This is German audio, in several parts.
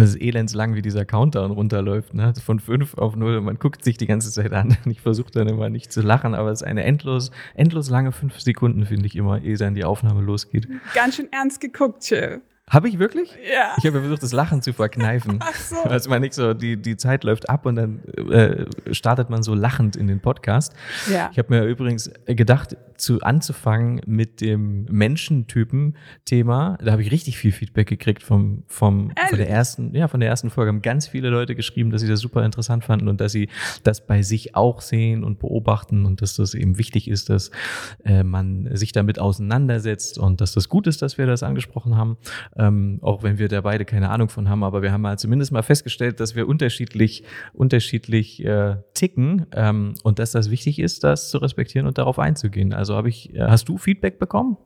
Das ist elendslang, wie dieser Countdown runterläuft, ne? Von fünf auf null. Man guckt sich die ganze Zeit an. Ich versuche dann immer nicht zu lachen, aber es ist eine endlos, endlos lange fünf Sekunden, finde ich immer, ehe dann die Aufnahme losgeht. Ganz schön ernst geguckt, Chill. Habe ich wirklich? Ja. Ich habe ja versucht, das Lachen zu verkneifen. Ach so. Also man nicht so, die, die Zeit läuft ab und dann äh, startet man so lachend in den Podcast. Ja. Ich habe mir übrigens gedacht, zu anzufangen mit dem Menschentypen-Thema. Da habe ich richtig viel Feedback gekriegt vom, vom von der ersten, ja, von der ersten Folge. Haben ganz viele Leute geschrieben, dass sie das super interessant fanden und dass sie das bei sich auch sehen und beobachten und dass das eben wichtig ist, dass äh, man sich damit auseinandersetzt und dass das gut ist, dass wir das angesprochen haben ähm, auch wenn wir da beide keine Ahnung von haben, aber wir haben mal zumindest mal festgestellt, dass wir unterschiedlich, unterschiedlich äh, ticken ähm, und dass das wichtig ist, das zu respektieren und darauf einzugehen. Also habe ich, äh, hast du Feedback bekommen?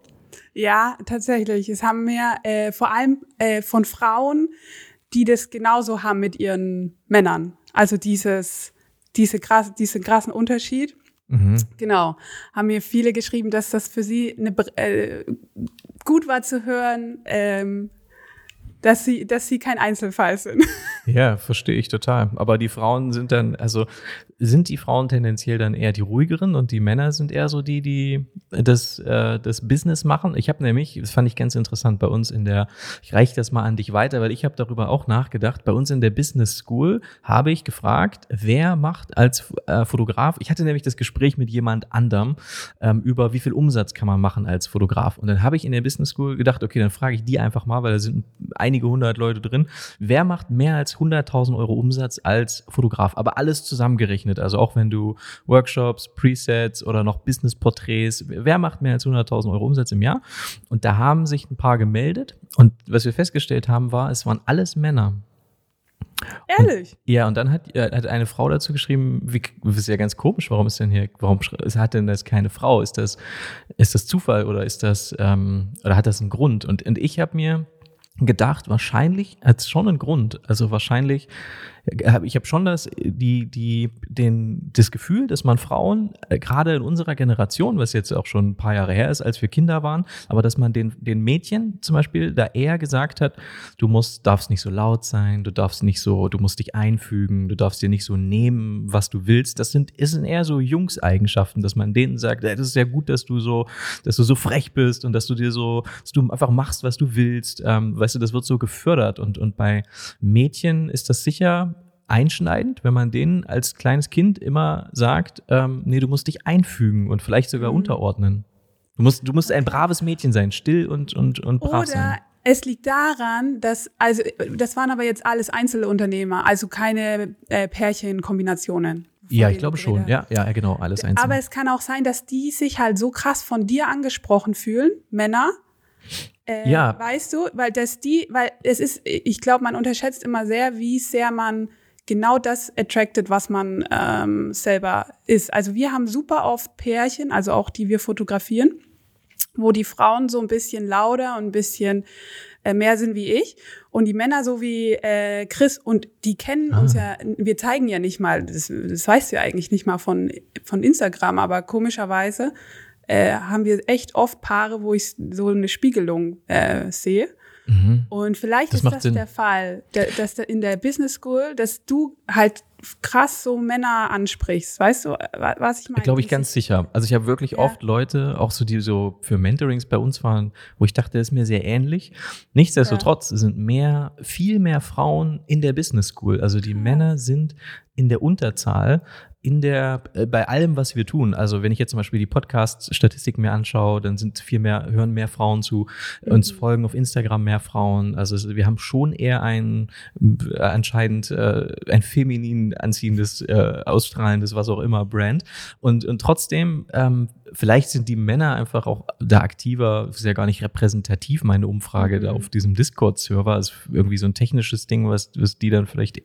Ja, tatsächlich. Es haben mir äh, vor allem äh, von Frauen, die das genauso haben mit ihren Männern. Also dieses, diese krass, diesen krassen Unterschied. Mhm. Genau. Haben mir viele geschrieben, dass das für sie eine, äh, gut war zu hören, ähm, dass sie, dass sie kein Einzelfall sind. Ja, verstehe ich total. Aber die Frauen sind dann, also sind die Frauen tendenziell dann eher die ruhigeren und die Männer sind eher so die, die das, äh, das Business machen. Ich habe nämlich, das fand ich ganz interessant bei uns in der, ich reiche das mal an dich weiter, weil ich habe darüber auch nachgedacht. Bei uns in der Business School habe ich gefragt, wer macht als äh, Fotograf, ich hatte nämlich das Gespräch mit jemand anderem ähm, über wie viel Umsatz kann man machen als Fotograf. Und dann habe ich in der Business School gedacht, okay, dann frage ich die einfach mal, weil da sind einige hundert Leute drin. Wer macht mehr als 100.000 Euro Umsatz als Fotograf? Aber alles zusammengerechnet. Also auch wenn du Workshops, Presets oder noch Business-Porträts, wer macht mehr als 100.000 Euro Umsatz im Jahr? Und da haben sich ein paar gemeldet. Und was wir festgestellt haben, war, es waren alles Männer. Ehrlich? Und, ja, und dann hat, äh, hat eine Frau dazu geschrieben, wie, das ist ja ganz komisch, warum ist denn hier, warum hat denn das keine Frau? Ist das, ist das Zufall oder ist das, ähm, oder hat das einen Grund? Und, und ich habe mir gedacht, wahrscheinlich hat es schon einen Grund. Also wahrscheinlich ich habe schon das, die, die, den, das Gefühl, dass man Frauen, äh, gerade in unserer Generation, was jetzt auch schon ein paar Jahre her ist, als wir Kinder waren, aber dass man den, den Mädchen zum Beispiel da eher gesagt hat, du musst, darfst nicht so laut sein, du darfst nicht so, du musst dich einfügen, du darfst dir nicht so nehmen, was du willst. Das sind, ist eher so Jungseigenschaften, dass man denen sagt, das ist ja gut, dass du so, dass du so frech bist und dass du dir so, dass du einfach machst, was du willst. Ähm, weißt du, das wird so gefördert und, und bei Mädchen ist das sicher einschneidend, wenn man denen als kleines Kind immer sagt, ähm, nee, du musst dich einfügen und vielleicht sogar mhm. unterordnen. Du musst, du musst ein braves Mädchen sein, still und, und, und brav Oder sein. Es liegt daran, dass, also, das waren aber jetzt alles Einzelunternehmer, also keine äh, Pärchenkombinationen. Ja, ich glaube schon. Ja, ja, genau, alles einzeln. Aber es kann auch sein, dass die sich halt so krass von dir angesprochen fühlen, Männer, äh, ja. Weißt du, weil das die, weil es ist, ich glaube, man unterschätzt immer sehr, wie sehr man genau das attracted, was man ähm, selber ist. Also wir haben super oft Pärchen, also auch die wir fotografieren, wo die Frauen so ein bisschen lauter und ein bisschen äh, mehr sind wie ich und die Männer so wie äh, Chris und die kennen ah. uns ja, wir zeigen ja nicht mal, das, das weißt du ja eigentlich nicht mal von, von Instagram, aber komischerweise äh, haben wir echt oft Paare, wo ich so eine Spiegelung äh, sehe. Mhm. Und vielleicht das ist das Sinn. der Fall, dass in der Business School, dass du halt krass so Männer ansprichst. Weißt du, was ich meine? Glaube ich ganz sicher. Also ich habe wirklich ja. oft Leute, auch so die so für Mentorings bei uns waren, wo ich dachte, das ist mir sehr ähnlich. Nichtsdestotrotz ja. sind mehr, viel mehr Frauen in der Business School. Also die ja. Männer sind in der Unterzahl in der, äh, bei allem, was wir tun. Also wenn ich jetzt zum Beispiel die Podcast-Statistiken mir anschaue, dann sind viel mehr, hören mehr Frauen zu, mhm. uns folgen auf Instagram mehr Frauen. Also wir haben schon eher ein äh, anscheinend äh, ein feminin anziehendes, äh, ausstrahlendes, was auch immer Brand. Und, und trotzdem, ähm, vielleicht sind die Männer einfach auch da aktiver, ist ja gar nicht repräsentativ, meine Umfrage mhm. da auf diesem Discord-Server ist irgendwie so ein technisches Ding, was, was die dann vielleicht,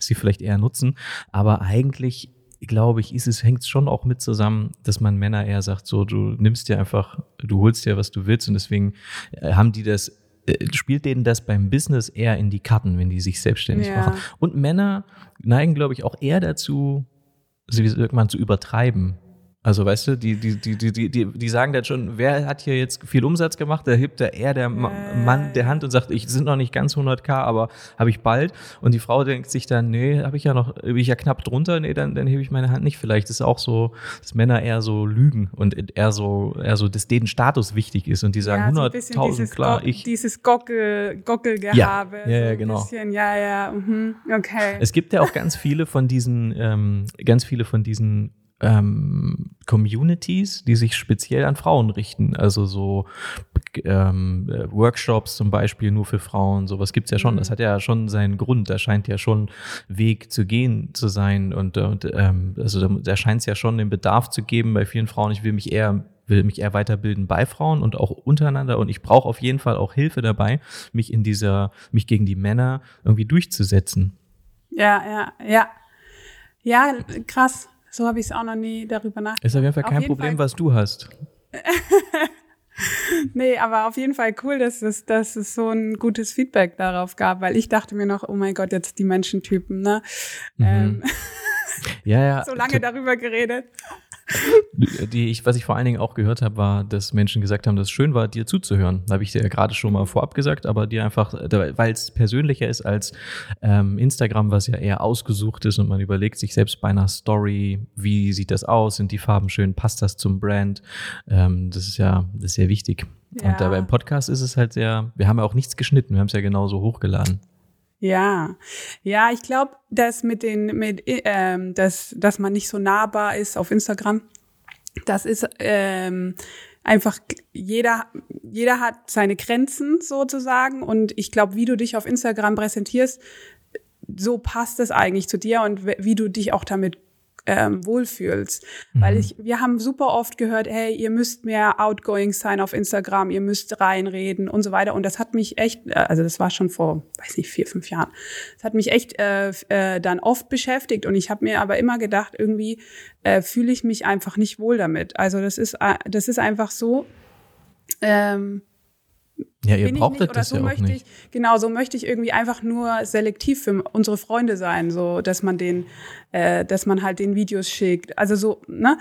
sie vielleicht eher nutzen. Aber eigentlich glaube ich, ist es, hängt es schon auch mit zusammen, dass man Männer eher sagt, so, du nimmst dir einfach, du holst dir, was du willst und deswegen äh, haben die das, äh, spielt denen das beim Business eher in die Karten, wenn die sich selbstständig ja. machen. Und Männer neigen, glaube ich, auch eher dazu, sie irgendwann zu übertreiben. Also weißt du, die, die, die, die, die, die sagen dann schon, wer hat hier jetzt viel Umsatz gemacht? Da hebt da eher der äh. Mann der Hand und sagt, ich sind noch nicht ganz 100k, aber habe ich bald. Und die Frau denkt sich dann, nee, habe ich ja noch, bin ich ja knapp drunter, nee, dann, dann hebe ich meine Hand nicht. Vielleicht ist auch so, dass Männer eher so lügen und eher so, eher so, dass denen Status wichtig ist und die sagen ja, 100.000, klar, Go ich. Dieses Gockel, Gockelgehabe. Ja, ja, ja genau. Bisschen, ja, ja, mhm, okay. Es gibt ja auch ganz viele von diesen, ähm, ganz viele von diesen ähm, Communities, die sich speziell an Frauen richten. Also so ähm, Workshops zum Beispiel nur für Frauen, sowas gibt's ja schon. Das mhm. hat ja schon seinen Grund. Da scheint ja schon Weg zu gehen zu sein. Und, und ähm, also da, da scheint es ja schon den Bedarf zu geben bei vielen Frauen. Ich will mich eher will mich eher weiterbilden bei Frauen und auch untereinander und ich brauche auf jeden Fall auch Hilfe dabei, mich in dieser, mich gegen die Männer irgendwie durchzusetzen. Ja, ja, ja. Ja, krass. So habe ich es auch noch nie darüber nachgedacht. Ist auf jeden Fall kein jeden Problem, Fall. was du hast. nee, aber auf jeden Fall cool, dass es, dass es so ein gutes Feedback darauf gab, weil ich dachte mir noch, oh mein Gott, jetzt die Menschentypen, ne? Mhm. Ähm, ja, ja. so lange darüber geredet. Die ich, was ich vor allen Dingen auch gehört habe, war, dass Menschen gesagt haben, dass es schön war, dir zuzuhören. Da habe ich dir ja gerade schon mal vorab gesagt, aber dir einfach, weil es persönlicher ist als ähm, Instagram, was ja eher ausgesucht ist und man überlegt sich selbst bei einer Story, wie sieht das aus, sind die Farben schön, passt das zum Brand? Ähm, das ist ja, das ist sehr wichtig. Ja. Und da beim Podcast ist es halt sehr, wir haben ja auch nichts geschnitten, wir haben es ja genauso hochgeladen. Ja, ja, ich glaube, dass mit den, mit, ähm, dass, dass man nicht so nahbar ist auf Instagram, das ist ähm, einfach jeder, jeder hat seine Grenzen sozusagen. Und ich glaube, wie du dich auf Instagram präsentierst, so passt es eigentlich zu dir und wie du dich auch damit ähm, wohlfühlst. Mhm. Weil ich, wir haben super oft gehört, hey, ihr müsst mehr outgoing sein auf Instagram, ihr müsst reinreden und so weiter. Und das hat mich echt, äh, also das war schon vor, weiß nicht, vier, fünf Jahren. Das hat mich echt äh, äh, dann oft beschäftigt. Und ich habe mir aber immer gedacht, irgendwie äh, fühle ich mich einfach nicht wohl damit. Also das ist, äh, das ist einfach so. Ähm, ja, ihr brauchtet das so ja auch nicht. Ich, genau, so möchte ich irgendwie einfach nur selektiv für unsere Freunde sein, so dass man den, äh, dass man halt den Videos schickt. Also so, ne?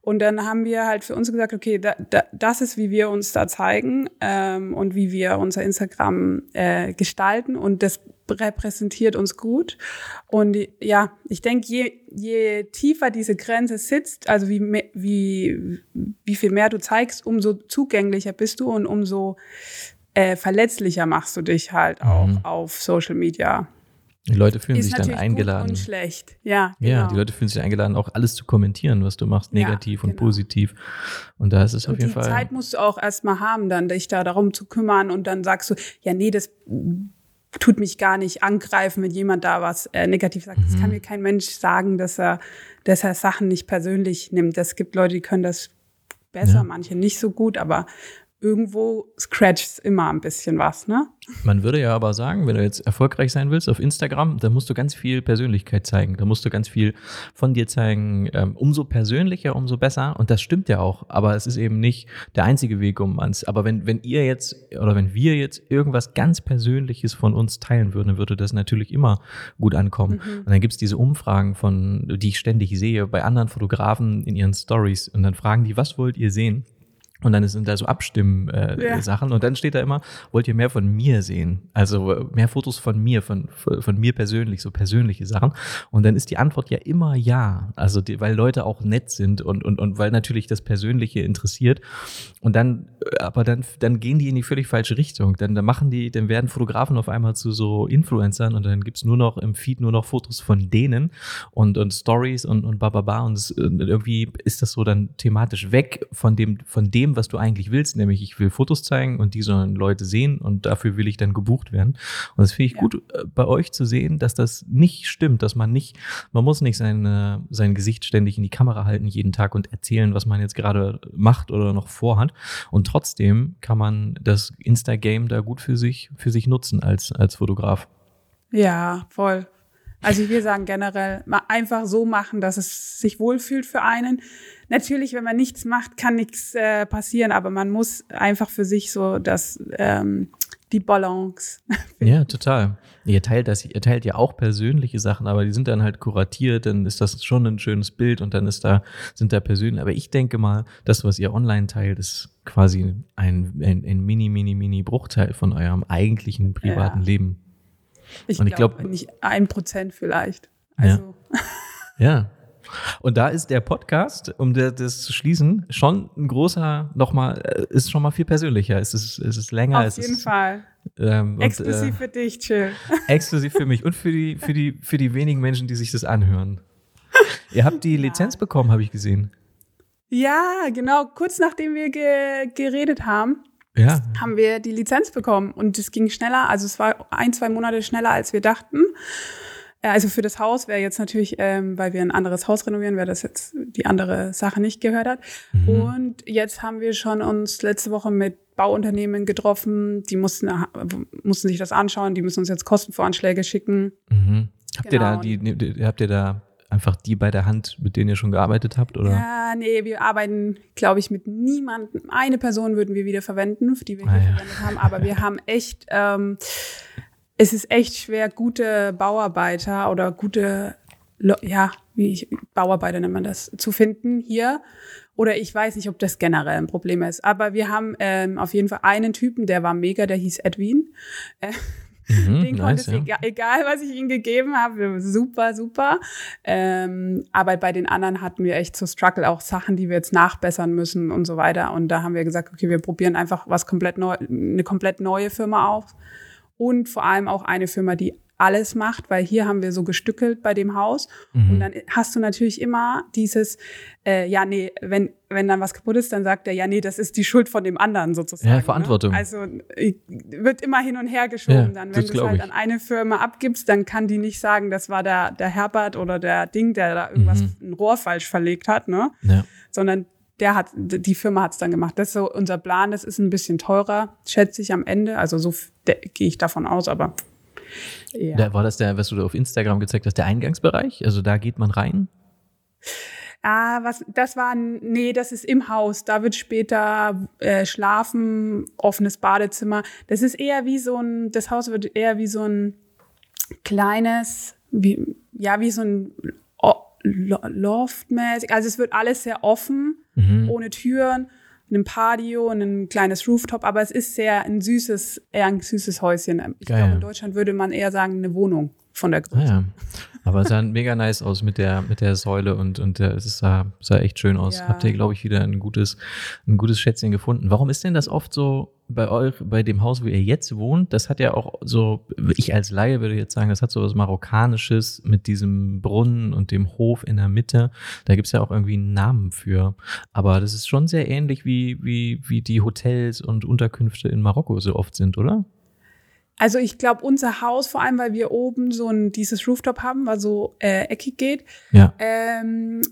Und dann haben wir halt für uns gesagt, okay, da, da, das ist, wie wir uns da zeigen ähm, und wie wir unser Instagram äh, gestalten und das repräsentiert uns gut. Und ja, ich denke, je, je tiefer diese Grenze sitzt, also wie, wie, wie viel mehr du zeigst, umso zugänglicher bist du und umso äh, verletzlicher machst du dich halt auch mhm. auf Social Media. Die Leute fühlen ist sich dann eingeladen. Gut und schlecht, ja. Genau. Ja, die Leute fühlen sich eingeladen, auch alles zu kommentieren, was du machst, negativ ja, genau. und positiv. Und da ist es und auf jeden die Fall. Die Zeit musst du auch erstmal haben, dann dich da darum zu kümmern und dann sagst du, ja, nee, das tut mich gar nicht angreifen, wenn jemand da was äh, negativ sagt. Mhm. Das kann mir kein Mensch sagen, dass er, dass er Sachen nicht persönlich nimmt. Es gibt Leute, die können das besser, ja. manche nicht so gut, aber irgendwo scratcht immer ein bisschen was, ne? Man würde ja aber sagen, wenn du jetzt erfolgreich sein willst auf Instagram, dann musst du ganz viel Persönlichkeit zeigen. Da musst du ganz viel von dir zeigen. Ähm, umso persönlicher, umso besser. Und das stimmt ja auch. Aber es ist eben nicht der einzige Weg, um ans. Aber wenn, wenn ihr jetzt oder wenn wir jetzt irgendwas ganz Persönliches von uns teilen würden, dann würde das natürlich immer gut ankommen. Mhm. Und dann gibt's diese Umfragen von, die ich ständig sehe bei anderen Fotografen in ihren Stories. Und dann fragen die, was wollt ihr sehen? Und dann sind da so Abstimm-Sachen. Äh, ja. Und dann steht da immer, wollt ihr mehr von mir sehen? Also äh, mehr Fotos von mir, von, von mir persönlich, so persönliche Sachen. Und dann ist die Antwort ja immer ja. Also die, weil Leute auch nett sind und, und, und weil natürlich das Persönliche interessiert. Und dann, äh, aber dann, dann gehen die in die völlig falsche Richtung. Dann, dann machen die, dann werden Fotografen auf einmal zu so Influencern und dann gibt's nur noch im Feed nur noch Fotos von denen und, und Stories und, und bababa. Und, das, und irgendwie ist das so dann thematisch weg von dem, von dem, dem, was du eigentlich willst, nämlich ich will Fotos zeigen und die sollen Leute sehen und dafür will ich dann gebucht werden. Und das finde ich ja. gut äh, bei euch zu sehen, dass das nicht stimmt, dass man nicht, man muss nicht seine, sein Gesicht ständig in die Kamera halten jeden Tag und erzählen, was man jetzt gerade macht oder noch vorhat. Und trotzdem kann man das Insta-Game da gut für sich, für sich nutzen als, als Fotograf. Ja, voll. Also wir sagen generell mal einfach so machen, dass es sich wohlfühlt für einen. Natürlich, wenn man nichts macht, kann nichts äh, passieren, aber man muss einfach für sich so das ähm, die Balance. Ja, total. Ihr teilt das, ihr teilt ja auch persönliche Sachen, aber die sind dann halt kuratiert, dann ist das schon ein schönes Bild und dann ist da, sind da persönlich. Aber ich denke mal, das, was ihr online teilt, ist quasi ein, ein, ein mini, mini, mini Bruchteil von eurem eigentlichen privaten Ja. Leben. Ich, Und ich glaube, glaub- nicht ein Prozent vielleicht. Ja. Also, Ja. Und da ist der Podcast, um das, zu schließen, schon ein großer, nochmal, äh, ist schon mal viel persönlicher. Es ist, es ist länger, auf jeden ist Fall. ähm, und, Exklusiv äh, für dich, chill. exklusiv für mich und für die, für die, für die wenigen Menschen, die sich das anhören. Ihr habt die Lizenz bekommen, habe ich gesehen. Ja, genau. Kurz nachdem wir ge geredet haben, Ja. haben wir die Lizenz bekommen und es ging schneller. Also es war ein, zwei Monate schneller, als wir dachten. Äh, Also für das Haus wäre jetzt natürlich, ähm, weil wir ein anderes Haus renovieren, wer das jetzt die andere Sache nicht gehört hat. Und jetzt haben wir schon uns letzte Woche mit Bauunternehmen getroffen. Die mussten, mussten sich das anschauen. Die müssen uns jetzt Kostenvoranschläge schicken. Mhm. Habt ihr da Genau. die- habt ihr da einfach die bei der Hand, mit denen ihr schon gearbeitet habt, oder? Ja, nee, wir arbeiten, glaube ich, mit niemandem. Eine Person würden wir wieder verwenden, für die wir Ah, hier ja. verwendet haben. Aber wir haben echt, ähm, es ist echt schwer, gute Bauarbeiter oder gute, ja, wie ich, Bauarbeiter nennt man das, zu finden hier. Oder ich weiß nicht, ob das generell ein Problem ist. Aber wir haben ähm, auf jeden Fall einen Typen, der war mega, der hieß Edwin. Äh, Mhm, den konnte es, ja. egal, was ich ihm gegeben habe, super, super. Ähm, aber bei den anderen hatten wir echt so Struggle, auch Sachen, die wir jetzt nachbessern müssen und so weiter. Und da haben wir gesagt, okay, wir probieren einfach was komplett neu, eine komplett neue Firma auf. Und vor allem auch eine Firma, die alles macht, weil hier haben wir so gestückelt bei dem Haus. Mhm. Und dann hast du natürlich immer dieses, äh, ja, nee, wenn, wenn dann was kaputt ist, dann sagt er, ja, nee, das ist die Schuld von dem anderen sozusagen. Ja, Verantwortung. Ne? Also äh, wird immer hin und her geschoben. Ja, dann, wenn du es halt ich. an eine Firma abgibst, dann kann die nicht sagen, das war der, der Herbert oder der Ding, der da irgendwas, Mhm. ein Rohr falsch verlegt hat, ne? Ja. Sondern der hat, die Firma hat es dann gemacht. Das ist so unser Plan. Das ist ein bisschen teurer, schätze ich am Ende. Also so gehe ich davon aus, aber ja. Da war das der, was du da auf Instagram gezeigt hast, der Eingangsbereich? Also da geht man rein? Ah, was, das war, nee, das ist im Haus. Da wird später äh, schlafen, offenes Badezimmer. Das ist eher wie so ein, das Haus wird eher wie so ein kleines, wie, ja, wie so ein Loftmäßig. Also es wird alles sehr offen, Mhm. ohne Türen, ein Patio, und ein kleines Rooftop, aber es ist sehr ein süßes, eher ein süßes Häuschen. Ich Geil. glaube, in Deutschland würde man eher sagen, eine Wohnung von der Größe. Ah, ja. Aber es sah mega nice aus mit der, mit der Säule und, und der, es sah, sah echt schön aus. Ja. Habt ihr, glaube ich, wieder ein gutes, ein gutes Schätzchen gefunden. Warum ist denn das oft so bei euch, bei dem Haus, wo ihr jetzt wohnt? Das hat ja auch so, ich als Laie würde jetzt sagen, das hat so was Marokkanisches mit diesem Brunnen und dem Hof in der Mitte. Da gibt's ja auch irgendwie einen Namen für. Aber das ist schon sehr ähnlich wie, wie, wie die Hotels und Unterkünfte in Marokko so oft sind, oder? Also ich glaube, unser Haus, vor allem weil wir oben so ein dieses Rooftop haben, was so äh, eckig geht. Ja. Ähm,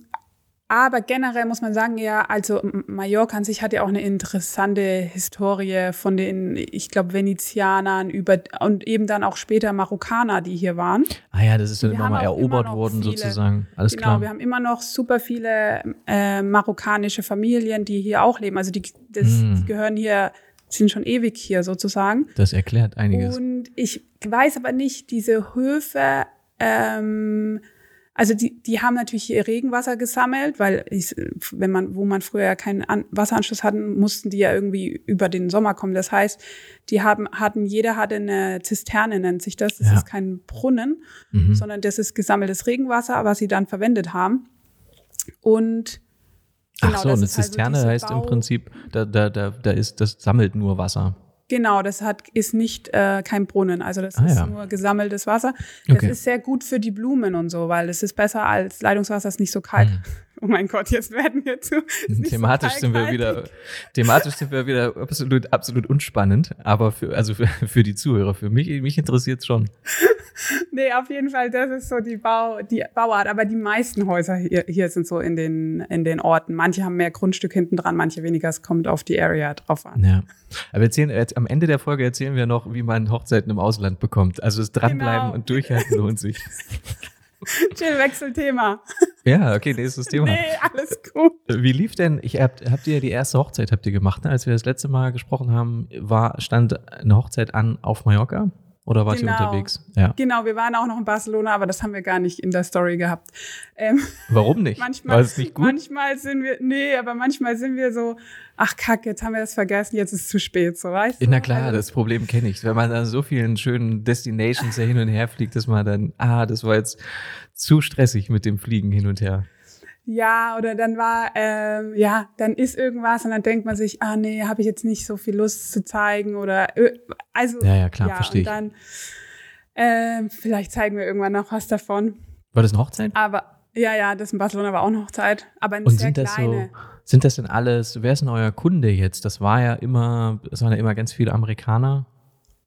aber generell muss man sagen, ja, also Mallorca an sich hat ja auch eine interessante Historie von den, ich glaube, Venezianern über und eben dann auch später Marokkaner, die hier waren. Ah ja, das ist Wir immer mal erobert immer worden viele- sozusagen. Alles genau, klar. wir haben immer noch super viele äh, marokkanische Familien, die hier auch leben. Also die, das, Mm. die gehören hier, sind schon ewig hier sozusagen. Das erklärt einiges. Und ich weiß aber nicht, diese Höfe, ähm, also die, die haben natürlich ihr Regenwasser gesammelt, weil ich, wenn man, wo man früher keinen An Wasseranschluss hatten, mussten die ja irgendwie über den Sommer kommen. Das heißt, die haben, hatten, jeder hatte eine Zisterne, nennt sich das. Das Ja. ist kein Brunnen, Mhm. sondern das ist gesammeltes Regenwasser, was sie dann verwendet haben. Und Ach genau, so, das eine ist halt so Zisterne diese heißt im Bau- Prinzip, da, da, da, da ist, das sammelt nur Wasser. Genau, das hat, ist nicht äh, kein Brunnen, also das Ah, ist ja. nur gesammeltes Wasser. Das Okay. ist sehr gut für die Blumen und so, weil es ist besser als Leitungswasser, ist nicht so kalt. Oh mein Gott, jetzt werden wir zu. Thematisch sind wir wieder, thematisch sind wir wieder absolut, absolut unspannend, aber für, also für, für die Zuhörer, für mich, mich interessiert schon. Nee, auf jeden Fall, das ist so die, Bau, die Bauart. Aber die meisten Häuser hier, hier sind so in den, in den Orten. Manche haben mehr Grundstück hinten dran, manche weniger. Es kommt auf die Area drauf an. Ja. Aber erzählen, jetzt, am Ende der Folge erzählen wir noch, wie man Hochzeiten im Ausland bekommt. Also das Dranbleiben Genau. und Durchhalten lohnt sich. Chill, Wechselthema. Ja, okay, nächstes Thema. Nee, alles gut. Wie lief denn, ich habt, habt ihr die erste Hochzeit habt ihr gemacht, ne? Als wir das letzte Mal gesprochen haben, war, stand eine Hochzeit an auf Mallorca? Oder wart Genau. ihr unterwegs? Ja. Genau, wir waren auch noch in Barcelona, aber das haben wir gar nicht in der Story gehabt. Ähm, Warum nicht? manchmal, war es nicht gut? manchmal sind wir, nee, aber manchmal sind wir so, ach kack, jetzt haben wir das vergessen, jetzt ist es zu spät, so weißt du? Na klar, Also, das Problem kenne ich. Wenn man an so vielen schönen Destinations hin und her fliegt, dass man dann, ah, das war jetzt zu stressig mit dem Fliegen hin und her. Ja, oder dann war, ähm, ja, dann ist irgendwas und dann denkt man sich, ah nee, habe ich jetzt nicht so viel Lust zu zeigen oder, äh, also. Ja, ja, klar, verstehe ich. Und dann, ähm, vielleicht zeigen wir irgendwann noch was davon. War das eine Hochzeit? Aber, ja, ja, das in Barcelona war auch eine Hochzeit, aber eine Und sehr sind das kleine. so, sind das denn alles, wer ist denn euer Kunde jetzt? Das war ja immer, es waren ja immer ganz viele Amerikaner.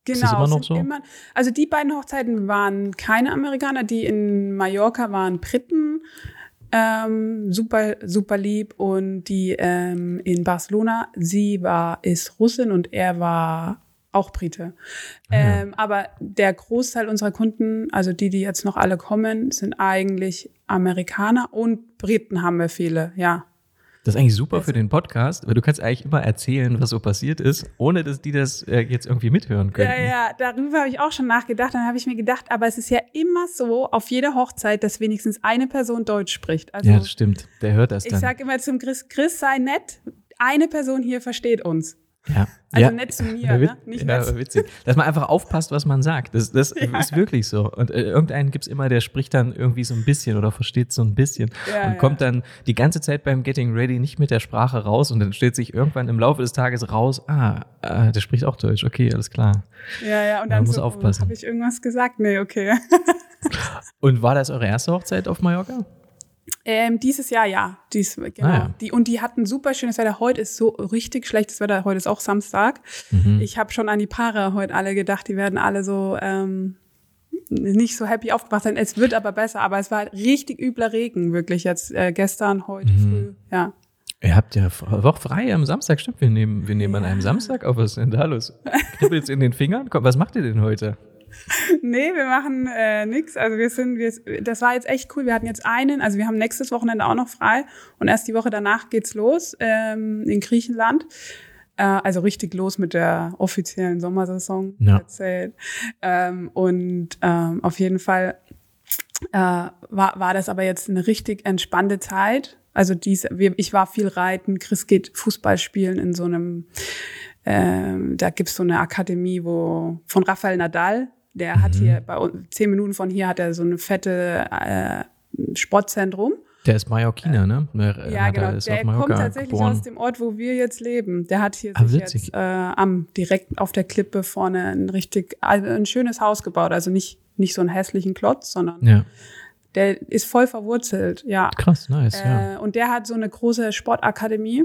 Genau, Ist das immer noch so? Immer, also die beiden Hochzeiten waren keine Amerikaner, die in Mallorca waren Briten, ähm, super, super lieb. Und die ähm, in Barcelona, sie war, ist Russin und er war auch Brite. Ah, ja. Ähm, aber der Großteil unserer Kunden, also die, die jetzt noch alle kommen, sind eigentlich Amerikaner und Briten haben wir viele, ja. Das ist eigentlich super für den Podcast, weil du kannst eigentlich immer erzählen, was so passiert ist, ohne dass die das äh, jetzt irgendwie mithören können. Ja, ja, darüber habe ich auch schon nachgedacht. Dann habe ich mir gedacht, aber es ist ja immer so auf jeder Hochzeit, dass wenigstens eine Person Deutsch spricht. Also Ja, das stimmt. Der hört das ich dann. sage immer zum Chris, Chris sei nett. Eine Person hier versteht uns. Ja. Also ja. nett zu mir, Ja, ne? Nicht ja, nett. witzig. Dass man einfach aufpasst, was man sagt. Das, das Ja. ist wirklich so. Und äh, irgendeinen gibt's immer, der spricht dann irgendwie so ein bisschen oder versteht so ein bisschen und kommt dann die ganze Zeit beim Getting Ready nicht mit der Sprache raus und dann stellt sich irgendwann im Laufe des Tages raus, ah, äh, der spricht auch Deutsch. Okay, alles klar. Ja, ja, und Man dann muss so, aufpassen. habe ich irgendwas gesagt? Nee, okay. Und war das eure erste Hochzeit auf Mallorca? Ähm, dieses Jahr ja. Dies, genau. Ah, ja. Die, und die hatten super schönes Wetter. Heute ist so richtig schlechtes Wetter. Heute ist auch Samstag. Mhm. Ich habe schon an die Paare heute alle gedacht, die werden alle so ähm, nicht so happy aufgewacht sein. Es wird aber besser. Aber es war halt richtig übler Regen, wirklich jetzt äh, gestern, heute Mhm. früh. Ja. Ihr habt ja auch frei am Samstag, stimmt. Wir nehmen, wir nehmen an einem Samstag auf. Was ist denn da los? Knibbelt's in den Fingern? Komm, was macht ihr denn heute? Nee, wir machen äh, nix. Also wir sind, wir, das war jetzt echt cool. Wir hatten jetzt einen, also wir haben nächstes Wochenende auch noch frei und erst die Woche danach geht's los ähm, in Griechenland. Äh, also richtig los mit der offiziellen Sommersaison. Ja. it. Ähm, und ähm, auf jeden Fall äh, war, war das aber jetzt eine richtig entspannte Zeit. Also dies, ich war viel reiten, Chris geht Fußball spielen in so einem, ähm, da gibt's so eine Akademie, wo von Rafael Nadal, der hat Mhm. hier bei uns, zehn Minuten von hier hat er so eine fette äh, Sportzentrum. Der ist Mallorquiner, ne? Der, Ja, Nadal genau. Ist Der Mallorca kommt tatsächlich geboren. aus dem Ort, wo wir jetzt leben. Der hat hier Ah, sich witzig. jetzt äh, am direkt auf der Klippe vorne ein richtig also ein schönes Haus gebaut. Also nicht nicht so einen hässlichen Klotz, sondern Ja, der ist voll verwurzelt. Ja. krass, nice, ja. Äh, und der hat so eine große Sportakademie,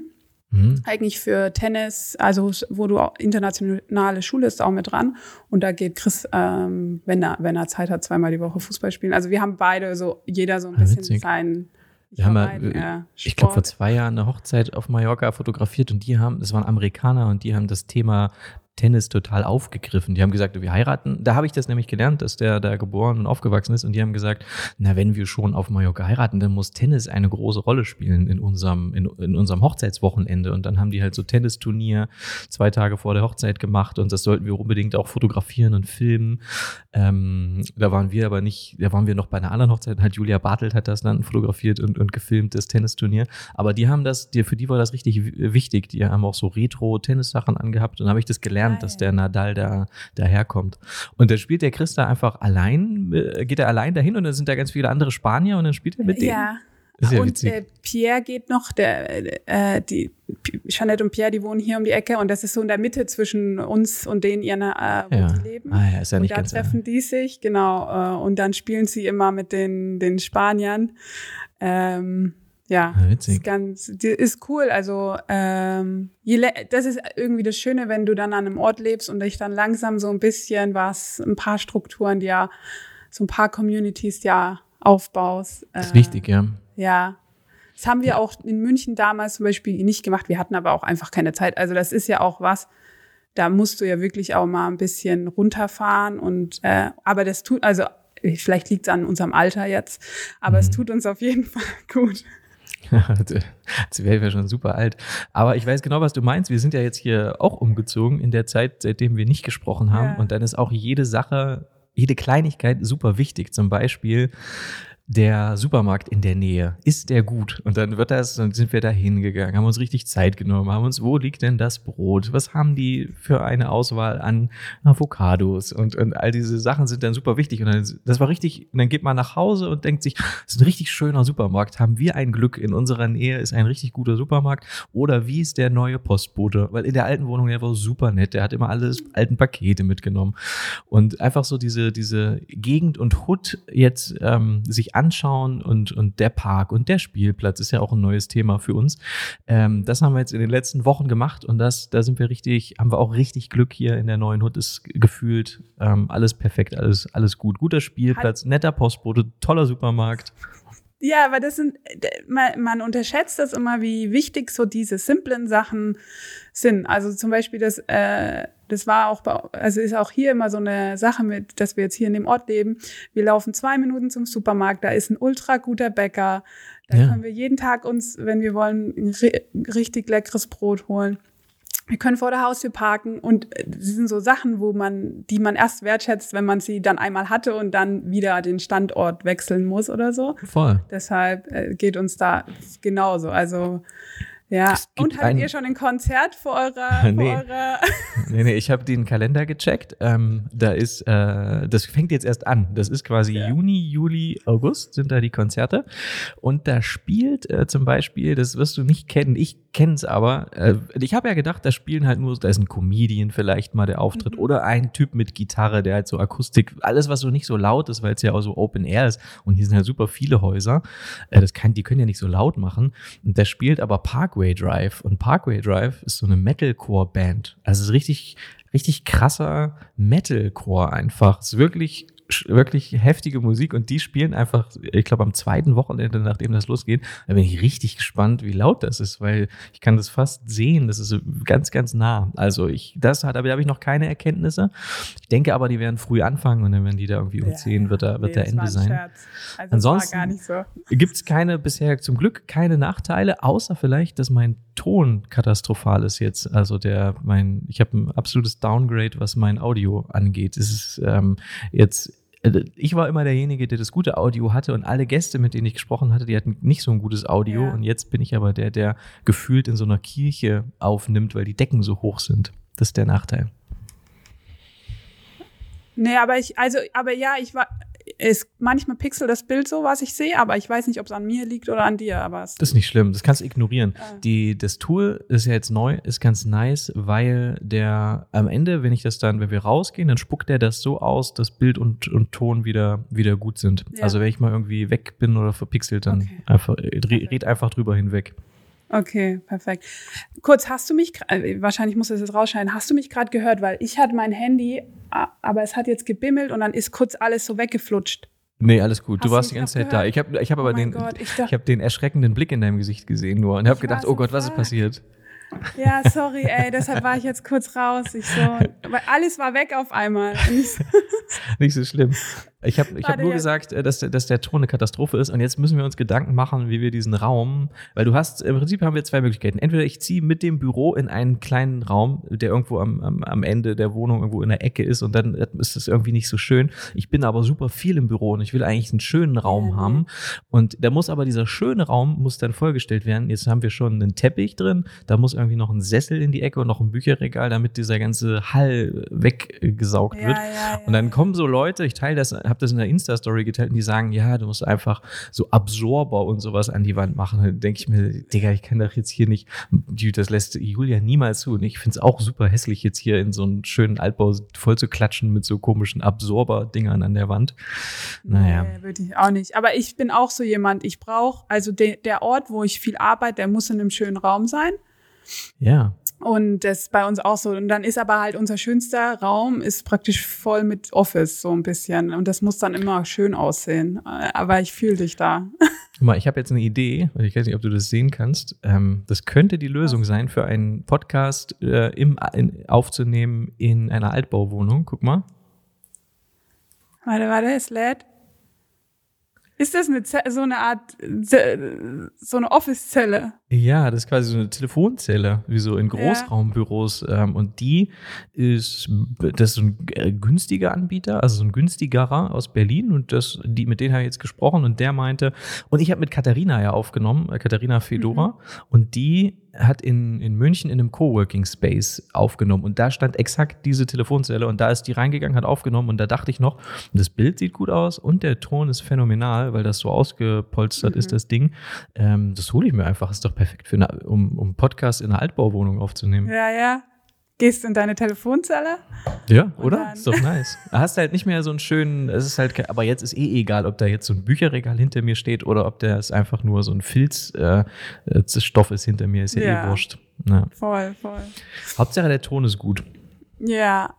Mhm. eigentlich für Tennis, also wo du auch internationale Schule ist auch mit dran. Und da geht Chris, ähm, wenn er wenn er Zeit hat, zweimal die Woche Fußball spielen. Also wir haben beide so jeder so ein Ah, bisschen witzig. seinen. Wir haben vermeiden, ja, äh, ich glaube, vor zwei Jahren eine Hochzeit auf Mallorca fotografiert und die haben, das waren Amerikaner und die haben das Thema Tennis total aufgegriffen. Die haben gesagt, wir heiraten. Da habe ich das nämlich gelernt, dass der da geboren und aufgewachsen ist und die haben gesagt, na, wenn wir schon auf Mallorca heiraten, dann muss Tennis eine große Rolle spielen in unserem, in, in unserem Hochzeitswochenende. Und dann haben die halt so Tennisturnier zwei Tage vor der Hochzeit gemacht und das sollten wir unbedingt auch fotografieren und filmen. Ähm, da waren wir aber nicht, da waren wir noch bei einer anderen Hochzeit, hat Julia Bartelt hat das dann fotografiert und, und gefilmt, das Tennisturnier. Aber die haben das, die, für die war das richtig wichtig. Die haben auch so Retro-Tennissachen angehabt und dann habe ich das gelernt, Geil. dass der Nadal da daherkommt. Und dann spielt der Chris da einfach allein, äh, geht er allein dahin und dann sind da ganz viele andere Spanier und dann spielt er mit denen. Ja. Ja und äh, Pierre geht noch, der, äh, die Jeanette und Pierre, die wohnen hier um die Ecke und das ist so in der Mitte zwischen uns und denen, ihren, äh, wo ja. die leben. Ah, ja, ist ja und nicht da ganz treffen die sich, genau, äh, und dann spielen sie immer mit den, den Spaniern. Ähm, ja, Ah, witzig. Ist ganz, ist cool. Also ähm, je, das ist irgendwie das Schöne, wenn du dann an einem Ort lebst und dich dann langsam so ein bisschen was, ein paar Strukturen, die ja, so ein paar Communities ja aufbaust. Das ist Äh, wichtig, ja. ja. Das haben wir auch in München damals zum Beispiel nicht gemacht. Wir hatten aber auch einfach keine Zeit. Also das ist ja auch was, da musst du ja wirklich auch mal ein bisschen runterfahren und äh, aber das tut, also vielleicht liegt es an unserem Alter jetzt, aber mhm. es tut uns auf jeden Fall gut. Jetzt wäre ich schon super alt. Aber ich weiß genau, was du meinst. Wir sind ja jetzt hier auch umgezogen in der Zeit, seitdem wir nicht gesprochen haben. Ja. Und dann ist auch jede Sache, jede Kleinigkeit super wichtig. Zum Beispiel, der Supermarkt in der Nähe, ist der gut? Und dann wird das, dann sind wir da hingegangen, haben uns richtig Zeit genommen, haben uns, wo liegt denn das Brot? Was haben die für eine Auswahl an Avocados? Und, und all diese Sachen sind dann super wichtig. Und dann, das war richtig, und dann geht man nach Hause und denkt sich, das ist ein richtig schöner Supermarkt. Haben wir ein Glück? In unserer Nähe ist ein richtig guter Supermarkt. Oder wie ist der neue Postbote? Weil in der alten Wohnung, der war super nett. Der hat immer alle alten Pakete mitgenommen. Und einfach so diese, diese Gegend und Hut jetzt ähm, sich anschauen und, und der Park und der Spielplatz ist ja auch ein neues Thema für uns. Ähm, das haben wir jetzt in den letzten Wochen gemacht und das, da sind wir richtig, haben wir auch richtig Glück hier in der neuen Hut, ist gefühlt ähm, alles perfekt, alles, alles gut. Guter Spielplatz, netter Postbote, toller Supermarkt. Ja, aber das sind, man, man unterschätzt das immer, wie wichtig so diese simplen Sachen sind. Also zum Beispiel das, äh, das war auch, bei, also ist auch hier immer so eine Sache mit, dass wir jetzt hier in dem Ort leben. Wir laufen zwei Minuten zum Supermarkt, da ist ein ultra guter Bäcker. Da ja. können wir jeden Tag uns, wenn wir wollen, ein richtig leckeres Brot holen. Wir können vor der Haustür parken und äh, sie sind so Sachen, wo man, die man erst wertschätzt, wenn man sie dann einmal hatte und dann wieder den Standort wechseln muss oder so. Voll. Deshalb äh, geht uns da genauso. Also ja, und hattet ihr schon ein Konzert vor eurer, nee. Vor eurer nee, nee, ich habe den Kalender gecheckt. Ähm, da ist, äh, das fängt jetzt erst an. Das ist quasi ja. Juni, Juli, August sind da die Konzerte. Und da spielt äh, zum Beispiel, das wirst du nicht kennen, ich kenne es aber. Äh, ich habe ja gedacht, da spielen halt nur, da ist ein Comedian vielleicht mal der Auftritt mhm. oder ein Typ mit Gitarre, der halt so Akustik, alles was so nicht so laut ist, weil es ja auch so Open Air ist. Und hier sind halt super viele Häuser. Äh, das kann, die können ja nicht so laut machen. Und der spielt aber Parkway Parkway Drive. Und Parkway Drive ist so eine Metalcore-Band. Also es ist richtig, richtig krasser Metalcore einfach. Es ist wirklich wirklich heftige Musik und die spielen einfach, ich glaube, am zweiten Wochenende, nachdem das losgeht, da bin ich richtig gespannt, wie laut das ist, weil ich kann das fast sehen, das ist ganz, ganz nah. Also ich, das hat, aber da habe ich noch keine Erkenntnisse. Ich denke aber, die werden früh anfangen und dann werden die da irgendwie um ja, 10 wird da, wird nee, der Ende sein. Also Ansonsten so. gibt es keine, bisher zum Glück keine Nachteile, außer vielleicht, dass mein Ton katastrophal ist jetzt. Also der, mein, ich habe ein absolutes Downgrade, was mein Audio angeht. Es ist ähm, jetzt äh, ich war immer derjenige, der das gute Audio hatte und alle Gäste, mit denen ich gesprochen hatte, die hatten nicht so ein gutes Audio. Ja. Und jetzt bin ich aber der, der gefühlt in so einer Kirche aufnimmt, weil die Decken so hoch sind. Das ist der Nachteil. Nee, aber ich, also, aber ja, ich war, es manchmal pixelt das Bild so, was ich sehe, aber ich weiß nicht, ob es an mir liegt oder an dir. Aber das ist nicht schlimm, das kannst du ignorieren. Ah. Die, das Tool ist ja jetzt neu, ist ganz nice, weil der am Ende, wenn ich das dann, wenn wir rausgehen, dann spuckt der das so aus, dass Bild und, und Ton wieder, wieder gut sind. Ja. Also wenn ich mal irgendwie weg bin oder verpixelt, dann okay. einfach, red, red einfach drüber hinweg. Okay, perfekt. Kurz, hast du mich, äh, wahrscheinlich muss das jetzt rausscheiden, hast du mich gerade gehört, weil ich hatte mein Handy, aber es hat jetzt gebimmelt und dann ist kurz alles so weggeflutscht. Nee, alles gut. Hast du warst die ganze Zeit da. Ich habe ich hab aber oh den, Gott, ich, ich habe den erschreckenden Blick in deinem Gesicht gesehen nur und habe gedacht, oh Gott, was ist passiert? Ja, sorry, ey, deshalb war ich jetzt kurz raus. Ich so, weil alles war weg auf einmal. Nicht so schlimm. Ich habe ich hab nur gesagt, äh, dass, dass der Ton eine Katastrophe ist und jetzt müssen wir uns Gedanken machen, wie wir diesen Raum, weil du hast, im Prinzip haben wir zwei Möglichkeiten. Entweder ich ziehe mit dem Büro in einen kleinen Raum, der irgendwo am, am, am Ende der Wohnung irgendwo in der Ecke ist und dann ist es irgendwie nicht so schön. Ich bin aber super viel im Büro und ich will eigentlich einen schönen Raum ja, haben und da muss aber dieser schöne Raum muss dann vollgestellt werden. Jetzt haben wir schon einen Teppich drin, da muss irgendwie noch ein Sessel in die Ecke und noch ein Bücherregal, damit dieser ganze Hall weggesaugt ja, wird. Ja, und dann kommen so Leute, ich teile das habe das in der Insta-Story geteilt und die sagen, ja, du musst einfach so Absorber und sowas an die Wand machen. Dann denke ich mir, Digga, ich kann doch jetzt hier nicht, das lässt Julia niemals zu. Und ich finde es auch super hässlich, jetzt hier in so einen schönen Altbau voll zu klatschen mit so komischen Absorber-Dingern an der Wand. Naja. Nee, würde ich auch nicht. Aber ich bin auch so jemand, ich brauche, also de, der Ort, wo ich viel arbeite, der muss in einem schönen Raum sein. Ja. Und das ist bei uns auch so. Und dann ist aber halt unser schönster Raum ist praktisch voll mit Office so ein bisschen. Und das muss dann immer schön aussehen. Aber ich fühle dich da. Guck mal, ich habe jetzt eine Idee, ich weiß nicht, ob du das sehen kannst. Ähm, das könnte die Lösung sein für einen Podcast äh, im, aufzunehmen in einer Altbauwohnung. Guck mal. Warte, warte, es lädt. Ist das eine Ze so eine Art, so eine Office-Zelle? Ja, das ist quasi so eine Telefonzelle, wie so in Großraumbüros. Ja. Ähm, und die ist, das ist so ein äh, günstiger Anbieter, also so ein günstigerer aus Berlin. Und das, die, mit denen habe ich jetzt gesprochen und der meinte, und ich habe mit Katharina ja aufgenommen, äh, Katharina Fedora, mhm. und die hat in, in München in einem Coworking Space aufgenommen und da stand exakt diese Telefonzelle und da ist die reingegangen, hat aufgenommen und da dachte ich noch, das Bild sieht gut aus und der Ton ist phänomenal, weil das so ausgepolstert mhm. ist, das Ding. Ähm, das hole ich mir einfach, ist doch perfekt für eine, um, um Podcast in einer Altbauwohnung aufzunehmen. Ja, ja. Gehst in deine Telefonzelle. Ja, oder? Ist doch nice. Da hast du halt nicht mehr so einen schönen, es ist halt, aber jetzt ist eh egal, ob da jetzt so ein Bücherregal hinter mir steht oder ob das einfach nur so ein Filzstoff äh, ist hinter mir, ist ja, eh ja. eh wurscht. Ja. Voll, voll. Hauptsache der Ton ist gut. Ja.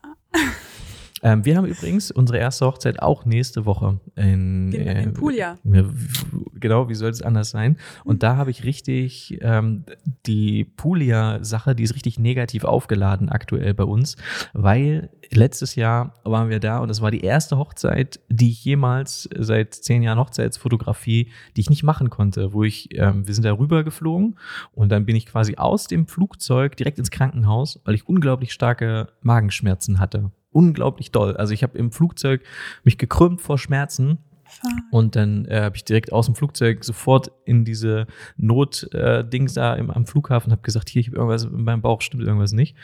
Ähm, wir haben übrigens unsere erste Hochzeit auch nächste Woche in, in, in äh, Puglia. Genau, wie soll es anders sein? Und da habe ich richtig ähm, die Puglia-Sache, die ist richtig negativ aufgeladen aktuell bei uns, weil letztes Jahr waren wir da und das war die erste Hochzeit, die ich jemals seit zehn Jahren Hochzeitsfotografie, die ich nicht machen konnte, wo ich, ähm, wir sind da rüber geflogen und dann bin ich quasi aus dem Flugzeug direkt ins Krankenhaus, weil ich unglaublich starke Magenschmerzen hatte unglaublich doll. Also ich habe im Flugzeug mich gekrümmt vor Schmerzen. Und dann äh, habe ich direkt aus dem Flugzeug sofort in diese Not-Dings äh, da im, am Flughafen habe gesagt, hier, ich habe irgendwas in meinem Bauch, stimmt irgendwas nicht.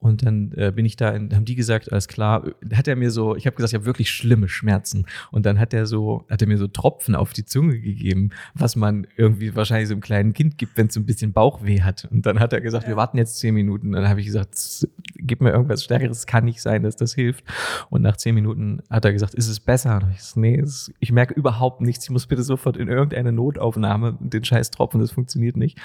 Und dann äh, bin ich da, in, haben die gesagt, alles klar. Hat er mir so, ich habe gesagt, ich habe wirklich schlimme Schmerzen. Und dann hat er so, hat er mir so Tropfen auf die Zunge gegeben, was man irgendwie wahrscheinlich so einem kleinen Kind gibt, wenn es so ein bisschen Bauchweh hat. Und dann hat er gesagt, ja. wir warten jetzt zehn Minuten. Dann habe ich gesagt, gib mir irgendwas Stärkeres, kann nicht sein, dass das hilft. Und nach zehn Minuten hat er gesagt, ist es besser? Und ich so, nee, ist, ich merke überhaupt nichts. Ich muss bitte sofort in irgendeine Notaufnahme den scheiß Tropfen, das funktioniert nicht.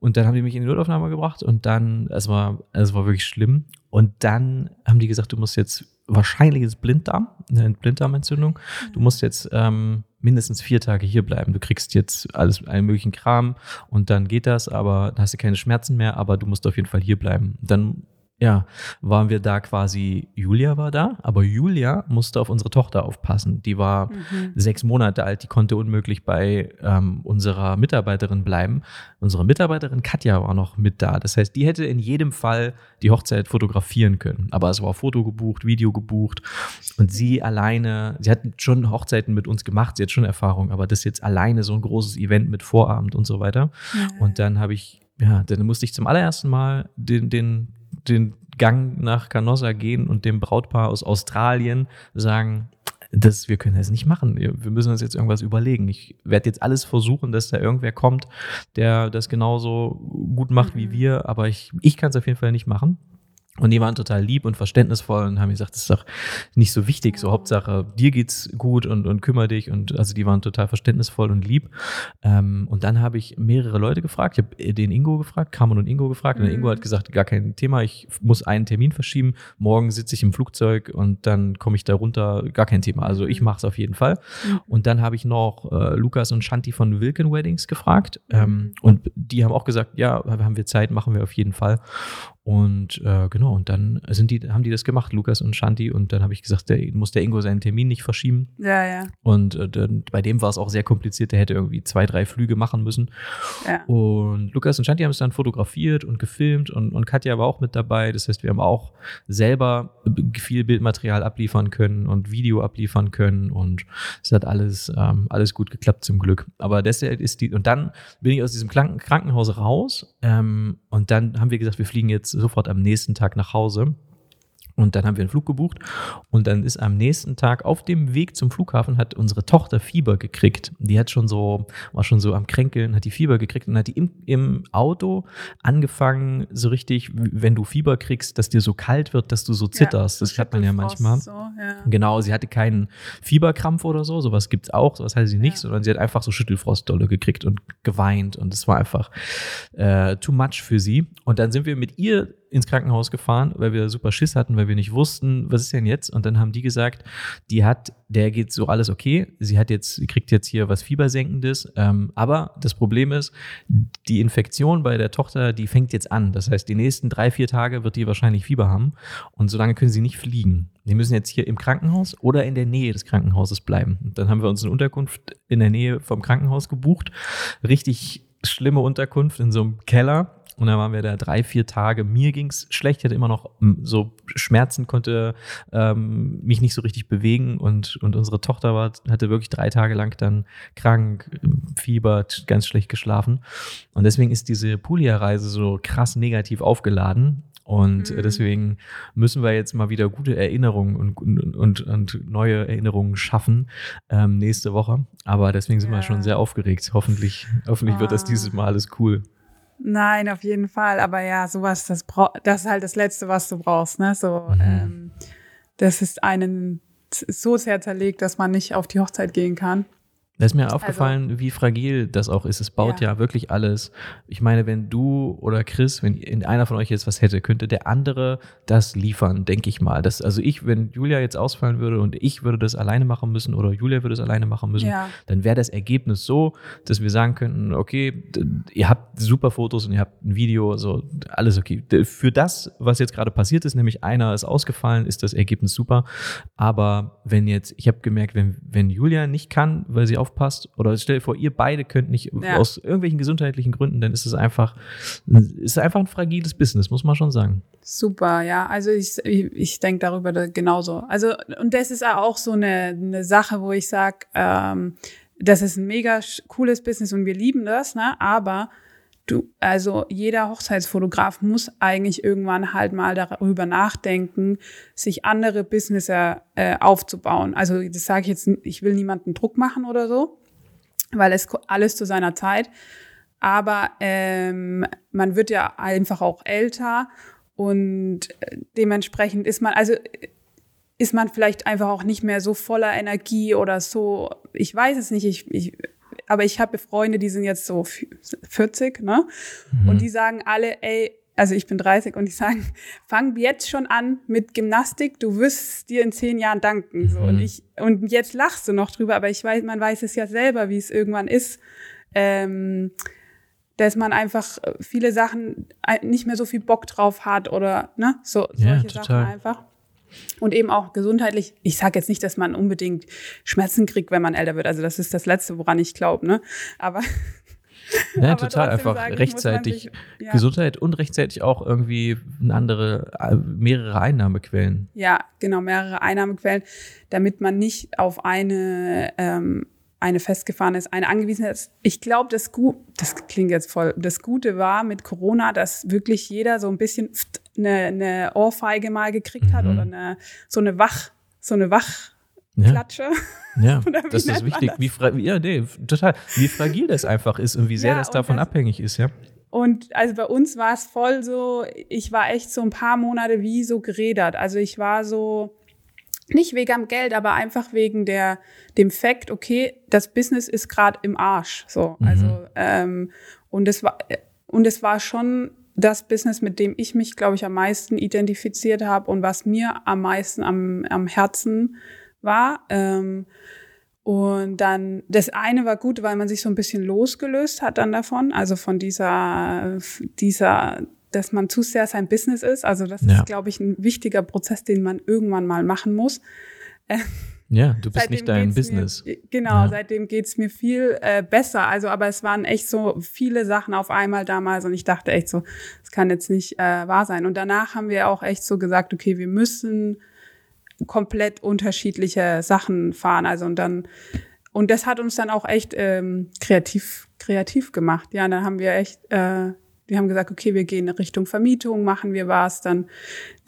Und dann haben die mich in die Notaufnahme gebracht und dann, es war, es war wirklich schlimm und dann haben die gesagt, du musst jetzt wahrscheinlich ist Blinddarm, eine Blinddarmentzündung. Du musst jetzt ähm, mindestens vier Tage hier bleiben. Du kriegst jetzt alles, allen möglichen Kram und dann geht das, aber dann hast du keine Schmerzen mehr, aber du musst auf jeden Fall hier bleiben. Dann ja, waren wir da quasi, Julia war da, aber Julia musste auf unsere Tochter aufpassen. Die war mhm. sechs Monate alt, die konnte unmöglich bei ähm, unserer Mitarbeiterin bleiben. Unsere Mitarbeiterin Katja war noch mit da. Das heißt, die hätte in jedem Fall die Hochzeit fotografieren können. Aber es war Foto gebucht, Video gebucht und sie alleine, sie hat schon Hochzeiten mit uns gemacht, sie hat schon Erfahrung, aber das jetzt alleine so ein großes Event mit Vorabend und so weiter. Ja. Und dann habe ich, ja, dann musste ich zum allerersten Mal den, den den Gang nach Canossa gehen und dem Brautpaar aus Australien sagen, das, wir können das nicht machen. Wir müssen uns jetzt irgendwas überlegen. Ich werde jetzt alles versuchen, dass da irgendwer kommt, der das genauso gut macht mhm. wie wir, aber ich, ich kann es auf jeden Fall nicht machen. Und die waren total lieb und verständnisvoll und haben gesagt, das ist doch nicht so wichtig, so Hauptsache, dir geht's gut und, und kümmere dich. Und also die waren total verständnisvoll und lieb. Ähm, und dann habe ich mehrere Leute gefragt. Ich habe den Ingo gefragt, Carmen und Ingo gefragt. Und der Ingo hat mhm. gesagt, gar kein Thema, ich muss einen Termin verschieben. Morgen sitze ich im Flugzeug und dann komme ich da runter, gar kein Thema. Also ich mhm. mache es auf jeden Fall. Mhm. Und dann habe ich noch äh, Lukas und Shanti von Wilken Weddings gefragt. Ähm, und die haben auch gesagt, ja, haben wir Zeit, machen wir auf jeden Fall. Und äh, genau, und dann sind die, haben die das gemacht, Lukas und Shanti. Und dann habe ich gesagt, der muss der Ingo seinen Termin nicht verschieben. Ja, ja. Und äh, dann, bei dem war es auch sehr kompliziert. Der hätte irgendwie zwei, drei Flüge machen müssen. Ja. Und Lukas und Shanti haben es dann fotografiert und gefilmt und, und Katja war auch mit dabei. Das heißt, wir haben auch selber viel Bildmaterial abliefern können und Video abliefern können. Und es hat alles, ähm, alles gut geklappt zum Glück. Aber deshalb ist die, und dann bin ich aus diesem Krankenhaus raus. Ähm, und dann haben wir gesagt, wir fliegen jetzt sofort am nächsten Tag nach Hause. Und dann haben wir einen Flug gebucht und dann ist am nächsten Tag auf dem Weg zum Flughafen hat unsere Tochter Fieber gekriegt. Die hat schon so, war schon so am Kränkeln, hat die Fieber gekriegt und hat die im, im Auto angefangen, so richtig, wenn du Fieber kriegst, dass dir so kalt wird, dass du so zitterst. Ja, das hat man ja manchmal. So, ja. Genau, sie hatte keinen Fieberkrampf oder so, sowas gibt's auch, sowas hatte sie nicht, ja. sondern sie hat einfach so Schüttelfrostdolle gekriegt und geweint und es war einfach äh, too much für sie. Und dann sind wir mit ihr ins Krankenhaus gefahren, weil wir super Schiss hatten, weil wir nicht wussten, was ist denn jetzt? Und dann haben die gesagt, die hat, der geht so alles okay. Sie hat jetzt, sie kriegt jetzt hier was Fiebersenkendes. Ähm, aber das Problem ist, die Infektion bei der Tochter, die fängt jetzt an. Das heißt, die nächsten drei, vier Tage wird die wahrscheinlich Fieber haben. Und solange können sie nicht fliegen. Die müssen jetzt hier im Krankenhaus oder in der Nähe des Krankenhauses bleiben. Und dann haben wir uns eine Unterkunft in der Nähe vom Krankenhaus gebucht. Richtig schlimme Unterkunft in so einem Keller. Und dann waren wir da drei, vier Tage. Mir ging's schlecht, ich hatte immer noch hm, so Schmerzen, konnte ähm, mich nicht so richtig bewegen und, und unsere Tochter war, hatte wirklich drei Tage lang dann krank, fiebert, ganz schlecht geschlafen. Und deswegen ist diese Puglia-Reise so krass negativ aufgeladen. Und mhm. deswegen müssen wir jetzt mal wieder gute Erinnerungen und, und, und, und neue Erinnerungen schaffen ähm, nächste Woche. Aber deswegen sind ja. wir schon sehr aufgeregt. Hoffentlich, hoffentlich ah. wird das ah. dieses Mal alles cool. Nein, auf jeden Fall. Aber ja, sowas, das, das ist halt das Letzte, was du brauchst. Ne? So, mhm. ähm, das ist einen so sehr zerlegt, dass man nicht auf die Hochzeit gehen kann. Da ist mir also aufgefallen, also, wie fragil das auch ist. Es baut ja. ja. wirklich alles. Ich meine, wenn du oder Chris, wenn einer von euch jetzt was hätte, könnte der andere das liefern, denke ich mal. Das, also ich, wenn Julia jetzt ausfallen würde und ich würde das alleine machen müssen oder Julia würde es alleine machen müssen, ja. dann wäre das Ergebnis so, dass wir sagen könnten, okay, ihr habt super Fotos und ihr habt ein Video, so alles okay. Für das, was jetzt gerade passiert ist, nämlich einer ist ausgefallen, ist das Ergebnis super. Aber wenn jetzt, ich habe gemerkt, wenn, wenn Julia nicht kann, weil sie auch aufpasst, oder stell dir vor, ihr beide könnt nicht ja. aus irgendwelchen gesundheitlichen Gründen, dann ist es einfach, ist einfach ein fragiles Business, muss man schon sagen. Super, ja. Also ich, ich, ich denke darüber genauso. Also, und das ist auch so eine, eine Sache, wo ich sage, ähm, das ist ein mega cooles Business und wir lieben das, ne? Aber du, also jeder Hochzeitsfotograf muss eigentlich irgendwann halt mal darüber nachdenken, sich andere Businesser äh, aufzubauen. Also das sage ich jetzt, ich will niemanden Druck machen oder so, weil es alles zu seiner Zeit. Aber ähm, man wird ja einfach auch älter und äh, dementsprechend ist man, also ist man vielleicht einfach auch nicht mehr so voller Energie oder so. Ich weiß es nicht. Ich, ich aber ich habe Freunde, die sind jetzt so 40, ne? Mhm. Und die sagen alle, ey, also ich bin 30 und die sagen, fang jetzt schon an mit Gymnastik, du wirst dir in zehn Jahren danken. So. Und mhm. ich, und jetzt lachst du noch drüber, aber ich weiß, man weiß es ja selber, wie es irgendwann ist. Ähm, dass man einfach viele Sachen nicht mehr so viel Bock drauf hat oder ne, so solche ja, Sachen einfach. Und eben auch gesundheitlich. Ich sage jetzt nicht, dass man unbedingt Schmerzen kriegt, wenn man älter wird. Also das ist das Letzte, woran ich glaube. Ne? Aber ja, total einfach sagen, rechtzeitig sich, ja. Gesundheit und rechtzeitig auch irgendwie andere, äh, mehrere Einnahmequellen. Ja, genau, mehrere Einnahmequellen, damit man nicht auf eine, ähm, eine festgefahren ist, eine angewiesen ist. Ich glaube, das Gut, das klingt jetzt voll, das Gute war mit Corona, dass wirklich jeder so ein bisschen eine, eine Ohrfeige mal gekriegt hat mhm. oder eine, so eine Wach, so eine Wachklatsche. Ja, ja das ist wichtig. Das? Wie ja, nee, total. Wie fragil das einfach ist und wie sehr ja, das davon das, abhängig ist, ja. Und also bei uns war es voll so, ich war echt so ein paar Monate wie so gerädert. Also ich war so, nicht wegen am Geld, aber einfach wegen der dem Fakt, okay, das Business ist gerade im Arsch. So, mhm. also ähm, und es war und es war schon das Business, mit dem ich mich, glaube ich, am meisten identifiziert habe und was mir am meisten am, am Herzen war. Ähm, und dann, das eine war gut, weil man sich so ein bisschen losgelöst hat dann davon, also von dieser, dieser, dass man zu sehr sein Business ist. Also das ja. ist, glaube ich, ein wichtiger Prozess, den man irgendwann mal machen muss. Ja, du bist nicht dein Business. Mir, genau, ja. seitdem geht's mir viel äh, besser. Also, aber es waren echt so viele Sachen auf einmal damals und ich dachte echt so, das kann jetzt nicht äh, wahr sein. Und danach haben wir auch echt so gesagt, okay, wir müssen komplett unterschiedliche Sachen fahren. Also und dann und das hat uns dann auch echt ähm, kreativ kreativ gemacht. Ja, dann haben wir echt äh, wir haben gesagt, okay, wir gehen in Richtung Vermietung, machen wir was, dann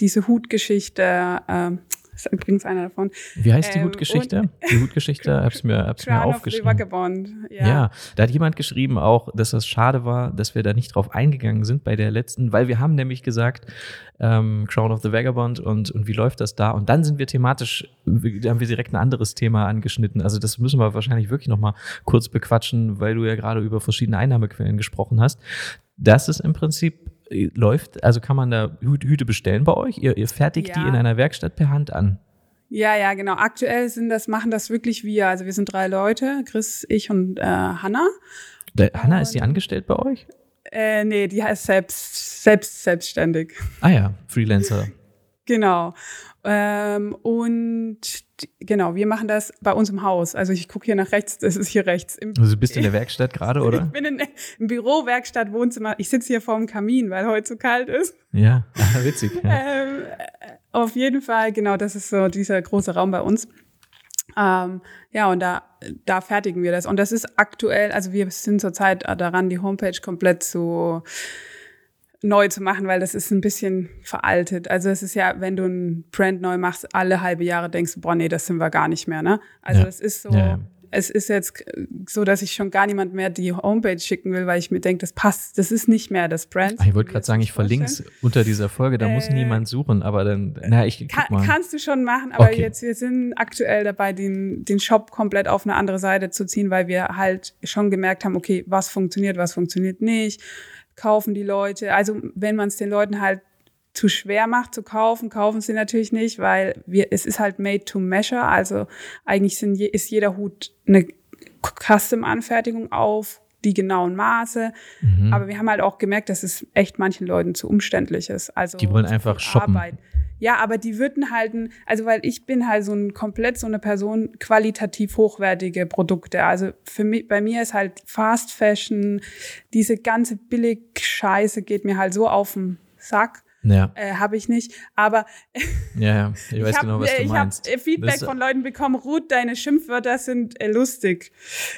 diese Hutgeschichte, äh, ist übrigens einer davon. Wie heißt die ähm, Hutgeschichte? Die Hutgeschichte, hab's mir, hab's mir aufgeschrieben. Ja. ja, da hat jemand geschrieben auch, dass das schade war, dass wir da nicht drauf eingegangen sind bei der letzten, weil wir haben nämlich gesagt, ähm, Crown of the Vagabond und, und wie läuft das da? Und dann sind wir thematisch, da haben wir direkt ein anderes Thema angeschnitten. Also das müssen wir wahrscheinlich wirklich nochmal kurz bequatschen, weil du ja gerade über verschiedene Einnahmequellen gesprochen hast. Das ist im Prinzip läuft, also kann man da Hüte bestellen bei euch? Ihr, ihr fertigt Ja. die in einer Werkstatt per Hand an. Ja, ja, genau. Aktuell sind das, machen das wirklich wir. Also wir sind drei Leute, Chris, ich und äh, Hanna. Der, Hanna, ist die angestellt bei euch? Äh, nee, die heißt selbst, selbst selbstständig. Ah ja, Freelancer. Genau. Ähm, und genau, wir machen das bei uns im Haus. Also ich gucke hier nach rechts, das ist hier rechts. Im, Also du bist in der Werkstatt gerade, ich oder? bin in, im Büro, Werkstatt, Wohnzimmer. Ich sitze hier vorm Kamin, weil heute so kalt ist. Ja, ah, witzig. Ja. Ähm, äh, auf jeden Fall, genau, das ist so dieser große Raum bei uns. Ähm, ja, und da, da fertigen wir das. Und das ist aktuell, also wir sind zurzeit daran, die Homepage komplett zu neu zu machen, weil das ist ein bisschen veraltet. Also es ist ja, wenn du ein Brand neu machst, alle halbe Jahre denkst du, boah, nee, das sind wir gar nicht mehr, ne? Also Ja. es ist so, Ja, es ist jetzt so, dass ich schon gar niemand mehr die Homepage schicken will, weil ich mir denke, das passt, das ist nicht mehr das Brand. Ah, ich wollte gerade sagen, ich verlinke es vorstellen. unter dieser Folge, da muss Äh, niemand suchen, aber dann, na, ich Kann, mal. kannst du schon machen, aber Okay. jetzt, wir sind aktuell dabei, den, den Shop komplett auf eine andere Seite zu ziehen, weil wir halt schon gemerkt haben, okay, was funktioniert, was funktioniert nicht, kaufen die Leute. Also wenn man es den Leuten halt zu schwer macht zu kaufen, kaufen sie natürlich nicht, weil wir, es ist halt made to measure. Also eigentlich sind, ist jeder Hut eine Custom-Anfertigung auf die genauen Maße. Mhm. Aber wir haben halt auch gemerkt, dass es echt manchen Leuten zu umständlich ist. Also Die wollen einfach shoppen. Arbeit. Ja, aber die würden halten, also weil ich bin halt so ein komplett so eine Person, qualitativ hochwertige Produkte. Also für mich, bei mir ist halt Fast Fashion, diese ganze Billig-Scheiße geht mir halt so auf den Sack. Ja, Äh, habe ich nicht. Aber ja, ja, ich weiß hab, genau, was äh, du ich meinst. habe Feedback Das- von Leuten bekommen, Ruth, deine Schimpfwörter sind äh, lustig.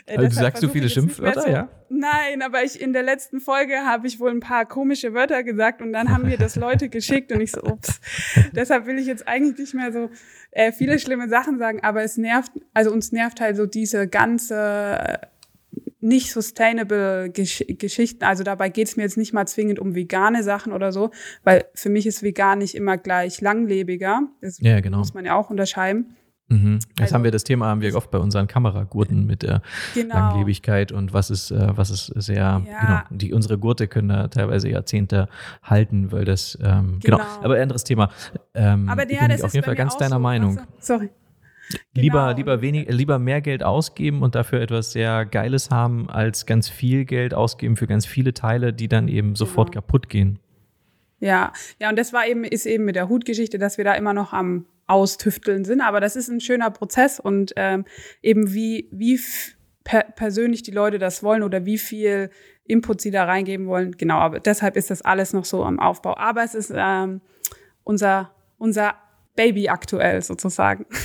Äh, Also du sagst so viele ich Schimpfwörter, ja? Nein, aber ich in der letzten Folge habe ich wohl ein paar komische Wörter gesagt und dann haben mir das Leute geschickt und ich so, ups. Deshalb will ich jetzt eigentlich nicht mehr so äh, viele schlimme Sachen sagen, aber es nervt, also uns nervt halt so diese ganze äh, nicht sustainable Gesch Geschichten. Also dabei geht es mir jetzt nicht mal zwingend um vegane Sachen oder so, weil für mich ist vegan nicht immer gleich langlebiger. Das Ja, genau. muss man ja auch unterscheiden. Mhm. Jetzt Also- haben wir das Thema, haben wir oft bei unseren Kameragurten mit der Genau. Langlebigkeit und was ist, äh, was ist sehr, Ja. genau, die, unsere Gurte können da teilweise Jahrzehnte halten, weil das, ähm, genau. Genau. aber anderes Thema. Ähm, Aber bin ja, ich das auf ist jeden Fall ganz deiner so. Meinung. Also, sorry. Lieber, Genau. lieber wenig, äh, lieber mehr Geld ausgeben und dafür etwas sehr Geiles haben, als ganz viel Geld ausgeben für ganz viele Teile, die dann eben sofort Genau. kaputt gehen. Ja, ja, und das war eben, ist eben mit der Hutgeschichte, dass wir da immer noch am Austüfteln sind. Aber das ist ein schöner Prozess und ähm, eben wie, wie per persönlich die Leute das wollen oder wie viel Input sie da reingeben wollen. Genau, aber deshalb ist das alles noch so am Aufbau. Aber es ist ähm, unser, unser Baby aktuell sozusagen.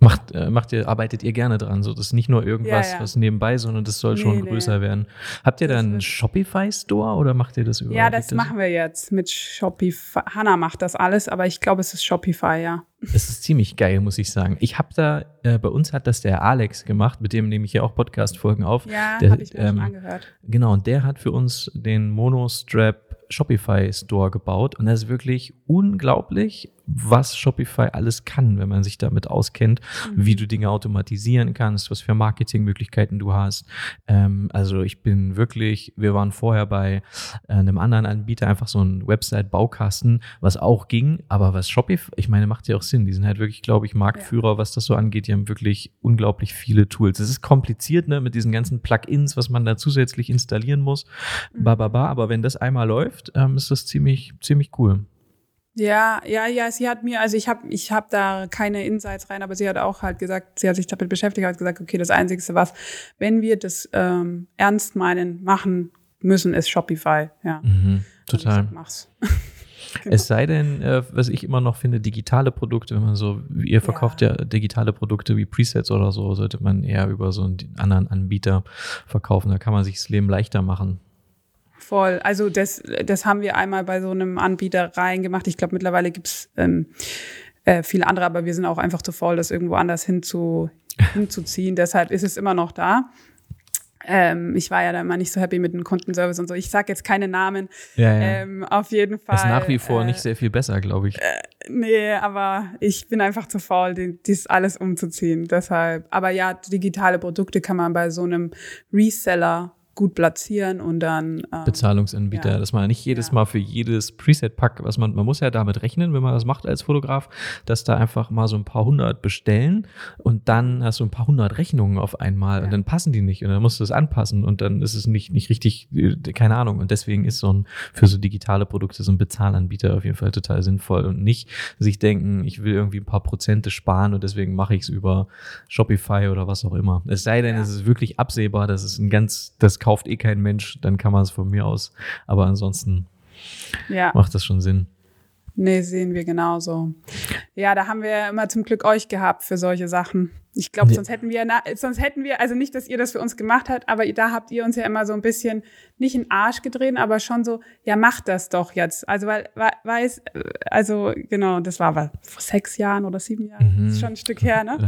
Macht, äh, macht ihr, arbeitet ihr gerne dran? So, das ist nicht nur irgendwas, Ja, ja. was nebenbei, sondern das soll schon Nee, nee. größer werden. Habt ihr da Das einen Shopify-Store oder macht ihr das überhaupt? Ja, das nicht? machen wir jetzt mit Shopify. Hannah macht das alles, aber ich glaube, es ist Shopify, ja. Es ist ziemlich geil, muss ich sagen. Ich habe da, äh, bei uns hat das der Alex gemacht, mit dem nehme ich ja auch Podcast-Folgen auf. Ja, habe ich mir ähm, schon angehört. Genau, und der hat für uns den Monostrap Shopify Store gebaut und das ist wirklich unglaublich, was Shopify alles kann, wenn man sich damit auskennt, Mhm. wie du Dinge automatisieren kannst, was für Marketingmöglichkeiten du hast. Ähm, also ich bin wirklich, wir waren vorher bei äh, einem anderen Anbieter einfach so ein Website-Baukasten, was auch ging, aber was Shopify, ich meine, macht ja auch Sinn. Die sind halt wirklich, glaube ich, Marktführer, was das so angeht. Die haben wirklich unglaublich viele Tools. Es ist kompliziert, ne, mit diesen ganzen Plugins, was man da zusätzlich installieren muss. Mhm. Bababa, aber wenn das einmal läuft, ähm, ist das ziemlich, ziemlich cool. Ja, ja, ja, sie hat mir, also ich habe ich hab da keine Insights rein, aber sie hat auch halt gesagt, sie hat sich damit beschäftigt, hat gesagt, okay, das Einzige, was, wenn wir das ähm, ernst meinen, machen müssen, ist Shopify. Ja, Mhm, Also total. sag, mach's. Genau. Es sei denn, äh, was ich immer noch finde, digitale Produkte, wenn man so, ihr verkauft ja. digitale Produkte wie Presets oder so, sollte man eher über so einen anderen Anbieter verkaufen. Da kann man sich das Leben leichter machen. Voll. Also das, das haben wir einmal bei so einem Anbieter reingemacht. Ich glaube, mittlerweile gibt's ähm, äh, viele andere, aber wir sind auch einfach zu faul, das irgendwo anders hinzu, hinzuziehen. Deshalb ist es immer noch da. Ähm, ich war ja da immer nicht so happy mit dem Kundenservice und so. Ich sage jetzt keine Namen. Ja, ja. Ähm, auf jeden Fall. ist nach wie vor äh, nicht sehr viel besser, glaube ich. Nee, aber ich bin einfach zu faul, die- dies alles umzuziehen. Deshalb. Aber ja, digitale Produkte kann man bei so einem Reseller gut platzieren und dann ähm, Bezahlungsanbieter, ja. dass man nicht jedes ja. Mal für jedes Preset-Pack, was man, man muss ja damit rechnen, wenn man das macht als Fotograf, dass da einfach mal so ein paar hundert bestellen und dann hast du ein paar hundert Rechnungen auf einmal ja. und dann passen die nicht und dann musst du es anpassen und dann ist es nicht, nicht richtig, äh, keine Ahnung. Und deswegen ist so ein, für so digitale Produkte so ein Bezahlanbieter auf jeden Fall total sinnvoll und nicht sich denken, ich will irgendwie ein paar Prozente sparen und deswegen mache ich es über Shopify oder was auch immer. Es sei denn, es ist wirklich absehbar, dass es ein ganz, das kauft eh kein Mensch, dann kann man es von mir aus. Aber ansonsten ja. macht das schon Sinn. Nee, sehen wir genauso. Ja, da haben wir immer zum Glück euch gehabt für solche Sachen. Ich glaube, sonst hätten wir, sonst hätten wir, also nicht, dass ihr das für uns gemacht habt, aber da habt ihr uns ja immer so ein bisschen nicht in Arsch gedreht, aber schon so, ja, macht das doch jetzt. Also, weil, weiß, also, genau, das war vor sechs Jahren oder sieben Jahren. Mhm. Das ist schon ein Stück her, ne?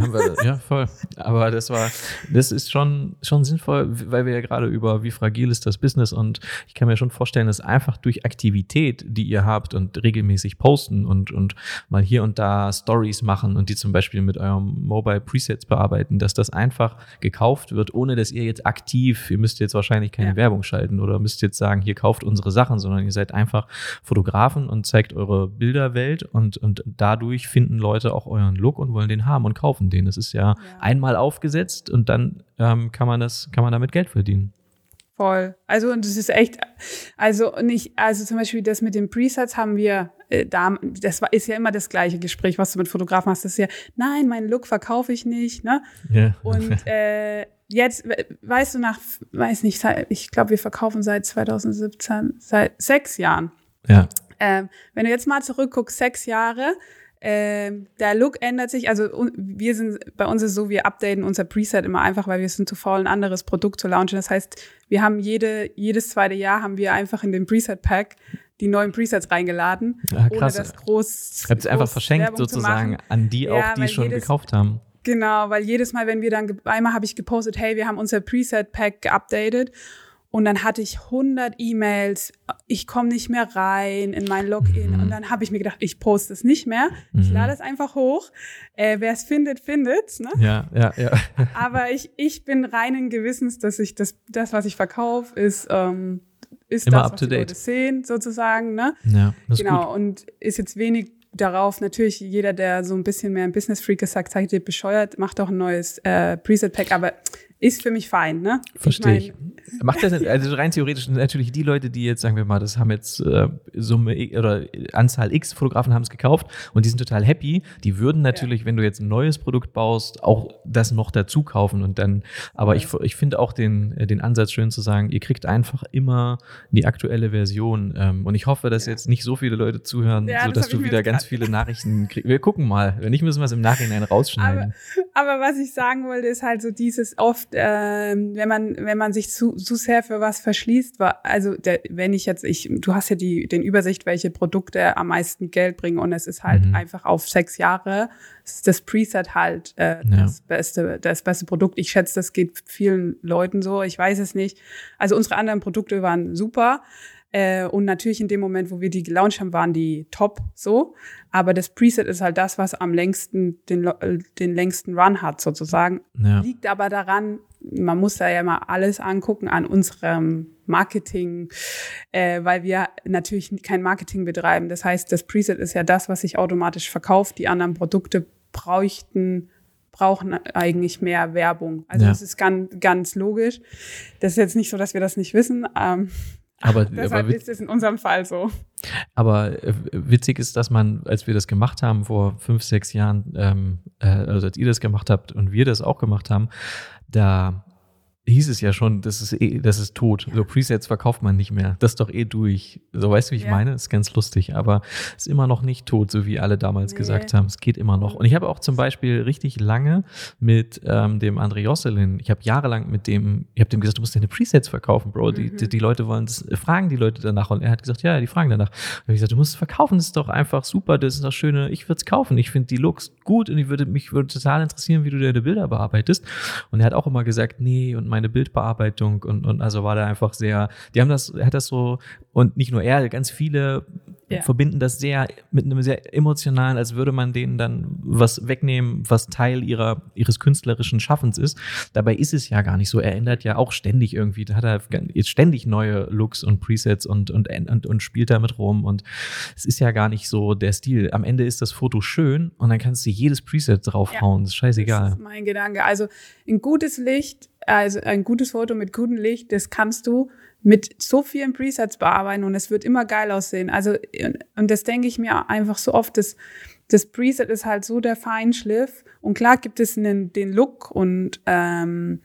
ja, voll. Aber das war, das ist schon, schon sinnvoll, weil wir ja gerade über, wie fragil ist das Business und ich kann mir schon vorstellen, dass einfach durch Aktivität, die ihr habt und regelmäßig posten und, und mal hier und da Stories machen und die zum Beispiel mit eurem Mobile Preset jetzt bearbeiten, dass das einfach gekauft wird, ohne dass ihr jetzt aktiv, ihr müsst jetzt wahrscheinlich keine ja. Werbung schalten oder müsst jetzt sagen, hier kauft unsere Sachen, sondern ihr seid einfach Fotografen und zeigt eure Bilderwelt und, und dadurch finden Leute auch euren Look und wollen den haben und kaufen den. Das ist ja, ja. einmal aufgesetzt und dann ähm, kann man das, kann man damit Geld verdienen. Voll. Also, und das ist echt, also nicht, also zum Beispiel das mit den Presets haben wir äh, da, das war, ist ja immer das gleiche Gespräch, was du mit Fotografen hast. Das ist ja, nein, meinen Look verkaufe ich nicht, ne? Ja. Und äh, jetzt, weißt du, nach, weiß nicht, ich glaube, wir verkaufen seit 2017, seit sechs Jahren. Ja. Ähm, wenn du jetzt mal zurückguckst, sechs Jahre, äh, der Look ändert sich. Also wir sind, bei uns ist es so, wir updaten unser Preset immer einfach, weil wir sind zu faul, ein anderes Produkt zu launchen. Das heißt, wir haben jede, jedes zweite Jahr haben wir einfach in den Preset-Pack die neuen Presets reingeladen, ja, ohne das groß. Ihr habt es einfach verschenkt Werbung sozusagen an die ja, auch, die schon jedes, gekauft haben. Genau, weil jedes Mal, wenn wir dann, einmal habe ich gepostet, hey, wir haben unser Preset-Pack geupdatet und dann hatte ich 100 E-Mails, ich komme nicht mehr rein in mein Login. Mhm. Und dann habe ich mir gedacht, ich poste es nicht mehr. Mhm. Ich lade es einfach hoch. Äh, Wer es findet, findet. Ne? Ja, ja, ja. Aber ich, ich bin reinen Gewissens, dass ich das, das was ich verkaufe, ist, ähm, ist Immer das, up to was die date. sehen, sozusagen. Ne? Ja, das genau. Ist gut. Und ist jetzt wenig darauf natürlich jeder, der so ein bisschen mehr ein Business Freak ist, sagt, seid ihr bescheuert, macht doch ein neues äh, Preset Pack. Aber ist für mich fein, ne? Verstehe ich. Macht das also rein theoretisch natürlich die Leute, die jetzt sagen wir mal, das haben jetzt äh, Summe oder Anzahl X Fotografen haben es gekauft und die sind total happy, die würden natürlich, ja. wenn du jetzt ein neues Produkt baust, auch das noch dazu kaufen und dann aber ja. ich ich finde auch den den Ansatz schön zu sagen, ihr kriegt einfach immer die aktuelle Version ähm, und ich hoffe, dass ja. jetzt nicht so viele Leute zuhören, ja, so dass du wieder ganz viele Nachrichten kriegst. Wir gucken mal, wenn nicht müssen wir es im Nachhinein rausschneiden. Aber, aber was ich sagen wollte, ist halt so dieses oft äh, wenn man, wenn man sich zu, zu sehr für was verschließt, war, also der, wenn ich jetzt, ich, du hast ja die, den Übersicht, welche Produkte am meisten Geld bringen und es ist halt mhm. einfach auf sechs Jahre, ist das Preset halt äh, ja. das beste, das beste Produkt. Ich schätze, das geht vielen Leuten so, ich weiß es nicht. Also unsere anderen Produkte waren super. Äh, und natürlich in dem Moment, wo wir die gelauncht haben, waren die top so. Aber das Preset ist halt das, was am längsten den, den längsten Run hat, sozusagen. Ja. Liegt aber daran, man muss da ja mal alles angucken an unserem Marketing, äh, weil wir natürlich kein Marketing betreiben. Das heißt, das Preset ist ja das, was sich automatisch verkauft. Die anderen Produkte bräuchten brauchen eigentlich mehr Werbung. Also ja. das ist ganz, ganz logisch. Das ist jetzt nicht so, dass wir das nicht wissen. Ähm, aber, Deshalb aber ist es in unserem Fall so. Aber äh, witzig ist, dass man, als wir das gemacht haben vor fünf, sechs Jahren, ähm, äh, also als ihr das gemacht habt und wir das auch gemacht haben, da hieß es ja schon, das ist eh, das ist tot. So Presets verkauft man nicht mehr. Das ist doch eh durch. So weißt du, wie ich ja. meine? Das ist ganz lustig, aber ist immer noch nicht tot, so wie alle damals nee. gesagt haben. Es geht immer noch. Und ich habe auch zum Beispiel richtig lange mit ähm, dem André Josselin, ich habe jahrelang mit dem, ich habe dem gesagt, du musst deine Presets verkaufen, Bro. Die, mhm. die, die, Leute wollen das, fragen die Leute danach. Und er hat gesagt, ja, die fragen danach. Und ich habe gesagt, du musst es verkaufen, das ist doch einfach super, das ist doch schöne, ich würde es kaufen. Ich finde die Looks gut und ich würde mich würde total interessieren, wie du deine Bilder bearbeitest. Und er hat auch immer gesagt, nee, und meine Bildbearbeitung und, und also war da einfach sehr, die haben das, hat das so, und nicht nur er, ganz viele ja. verbinden das sehr mit einem sehr emotionalen, als würde man denen dann was wegnehmen, was Teil ihrer, ihres künstlerischen Schaffens ist. Dabei ist es ja gar nicht so. Er ändert ja auch ständig irgendwie, da hat er jetzt ständig neue Looks und Presets und, und, und, und spielt damit rum. Und es ist ja gar nicht so der Stil. Am Ende ist das Foto schön und dann kannst du jedes Preset draufhauen. Ja, das ist scheißegal. Das ist mein Gedanke. Also ein gutes Licht, also ein gutes Foto mit gutem Licht, das kannst du mit so vielen Presets bearbeiten und es wird immer geil aussehen. Also, und das denke ich mir einfach so oft, dass das Preset ist halt so der Feinschliff und klar gibt es einen, den Look und ähm,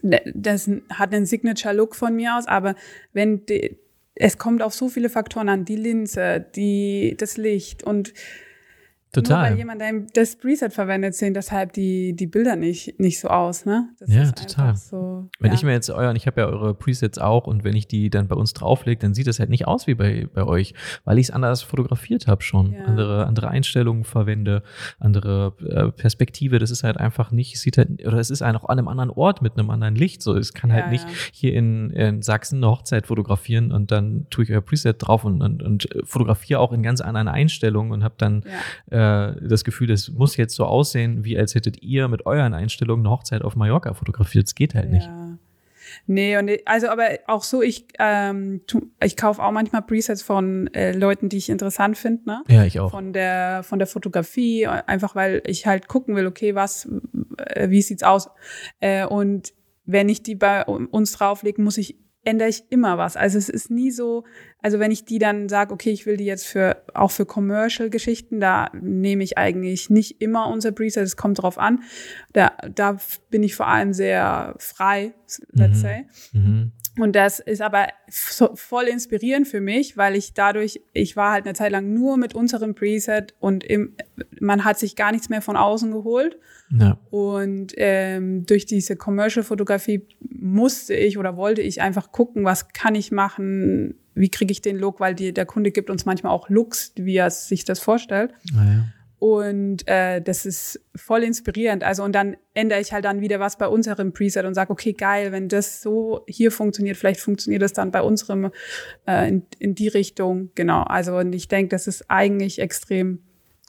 das hat einen Signature-Look von mir aus, aber wenn die, es kommt auf so viele Faktoren an, die Linse, die, das Licht und Total. Nur weil jemand das Preset verwendet, sehen deshalb die, die Bilder nicht, nicht so aus, ne? Das ja, total. So, wenn ja. ich mir jetzt euren, ich habe ja eure Presets auch und wenn ich die dann bei uns drauflege, dann sieht das halt nicht aus wie bei, bei euch, weil ich es anders fotografiert habe schon. Ja. Andere, andere Einstellungen verwende, andere äh, Perspektive. Das ist halt einfach nicht, sieht halt, oder es ist einfach an einem anderen Ort mit einem anderen Licht. So, es kann ja, halt nicht hier in, in Sachsen eine Hochzeit fotografieren und dann tue ich euer Preset drauf und, und, und fotografiere auch in ganz anderen Einstellungen und habe dann äh, äh, das Gefühl, es muss jetzt so aussehen, wie als hättet ihr mit euren Einstellungen eine Hochzeit auf Mallorca fotografiert. Es geht halt ja. nicht. Nee, und also aber auch so, ich, ähm, ich kaufe auch manchmal Presets von äh, Leuten, die ich interessant finde, ne? Ja, ich auch. Von der, von der Fotografie, einfach weil ich halt gucken will, okay, was, äh, wie sieht's aus? Äh, und wenn ich die bei uns drauflege, muss ich ändere ich immer was. Also es ist nie so, also wenn ich die dann sage, okay, ich will die jetzt für auch für Commercial-Geschichten, da nehme ich eigentlich nicht immer unser Preset, es kommt drauf an. Da, da bin ich vor allem sehr frei, let's mhm. say. Mhm. Und das ist aber voll inspirierend für mich, weil ich dadurch, ich war halt eine Zeit lang nur mit unserem Preset und im, man hat sich gar nichts mehr von außen geholt. Ja. Und ähm, durch diese Commercial-Fotografie musste ich oder wollte ich einfach gucken, was kann ich machen, wie kriege ich den Look, weil die, der Kunde gibt uns manchmal auch Looks, wie er sich das vorstellt. Ah, ja. Und äh, das ist voll inspirierend. Also und dann ändere ich halt dann wieder was bei unserem Preset und sage, okay, geil, wenn das so hier funktioniert, vielleicht funktioniert das dann bei unserem äh, in, in die Richtung. Genau. Also und ich denke, das ist eigentlich extrem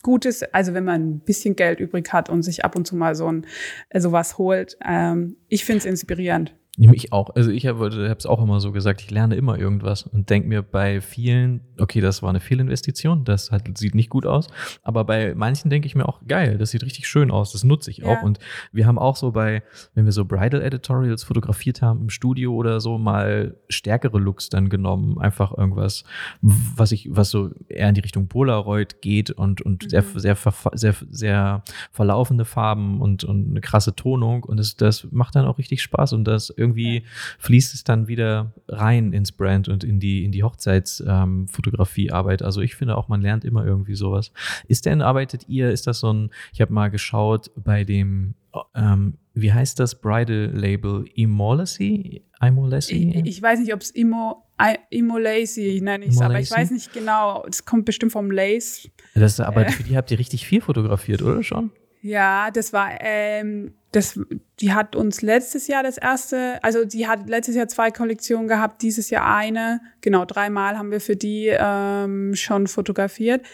Gutes, also wenn man ein bisschen Geld übrig hat und sich ab und zu mal so ein äh, sowas holt. Ähm, ich finde es inspirierend. Ich auch. Also ich habe es auch immer so gesagt, ich lerne immer irgendwas und denke mir bei vielen, okay, das war eine Fehlinvestition, das hat, sieht nicht gut aus. Aber bei manchen denke ich mir auch, geil, das sieht richtig schön aus, das nutze ich ja. auch. Und wir haben auch so bei, wenn wir so Bridal Editorials fotografiert haben im Studio oder so, mal stärkere Looks dann genommen. Einfach irgendwas, was ich, was so eher in die Richtung Polaroid geht und, und mhm. sehr, sehr, sehr, sehr verlaufende Farben und, und eine krasse Tonung. Und das, das macht dann auch richtig Spaß und das irgendwie fließt es dann wieder rein ins Brand und in die, in die Hochzeitsfotografiearbeit. Ähm, also ich finde auch, man lernt immer irgendwie sowas. Ist denn, arbeitet ihr, ist das so ein, ich habe mal geschaut bei dem, ähm, wie heißt das Bridal Label? Immolacy? Imolacy? Ich, ich weiß nicht, ob es Imo, Imolacy nenne ich es, aber ich weiß nicht genau. Es kommt bestimmt vom Lace. Das, aber äh. für die habt ihr richtig viel fotografiert, oder schon? Ja, das war, ähm, das, die hat uns letztes Jahr das erste, also die hat letztes Jahr zwei Kollektionen gehabt, dieses Jahr eine. Genau, dreimal haben wir für die ähm, schon fotografiert.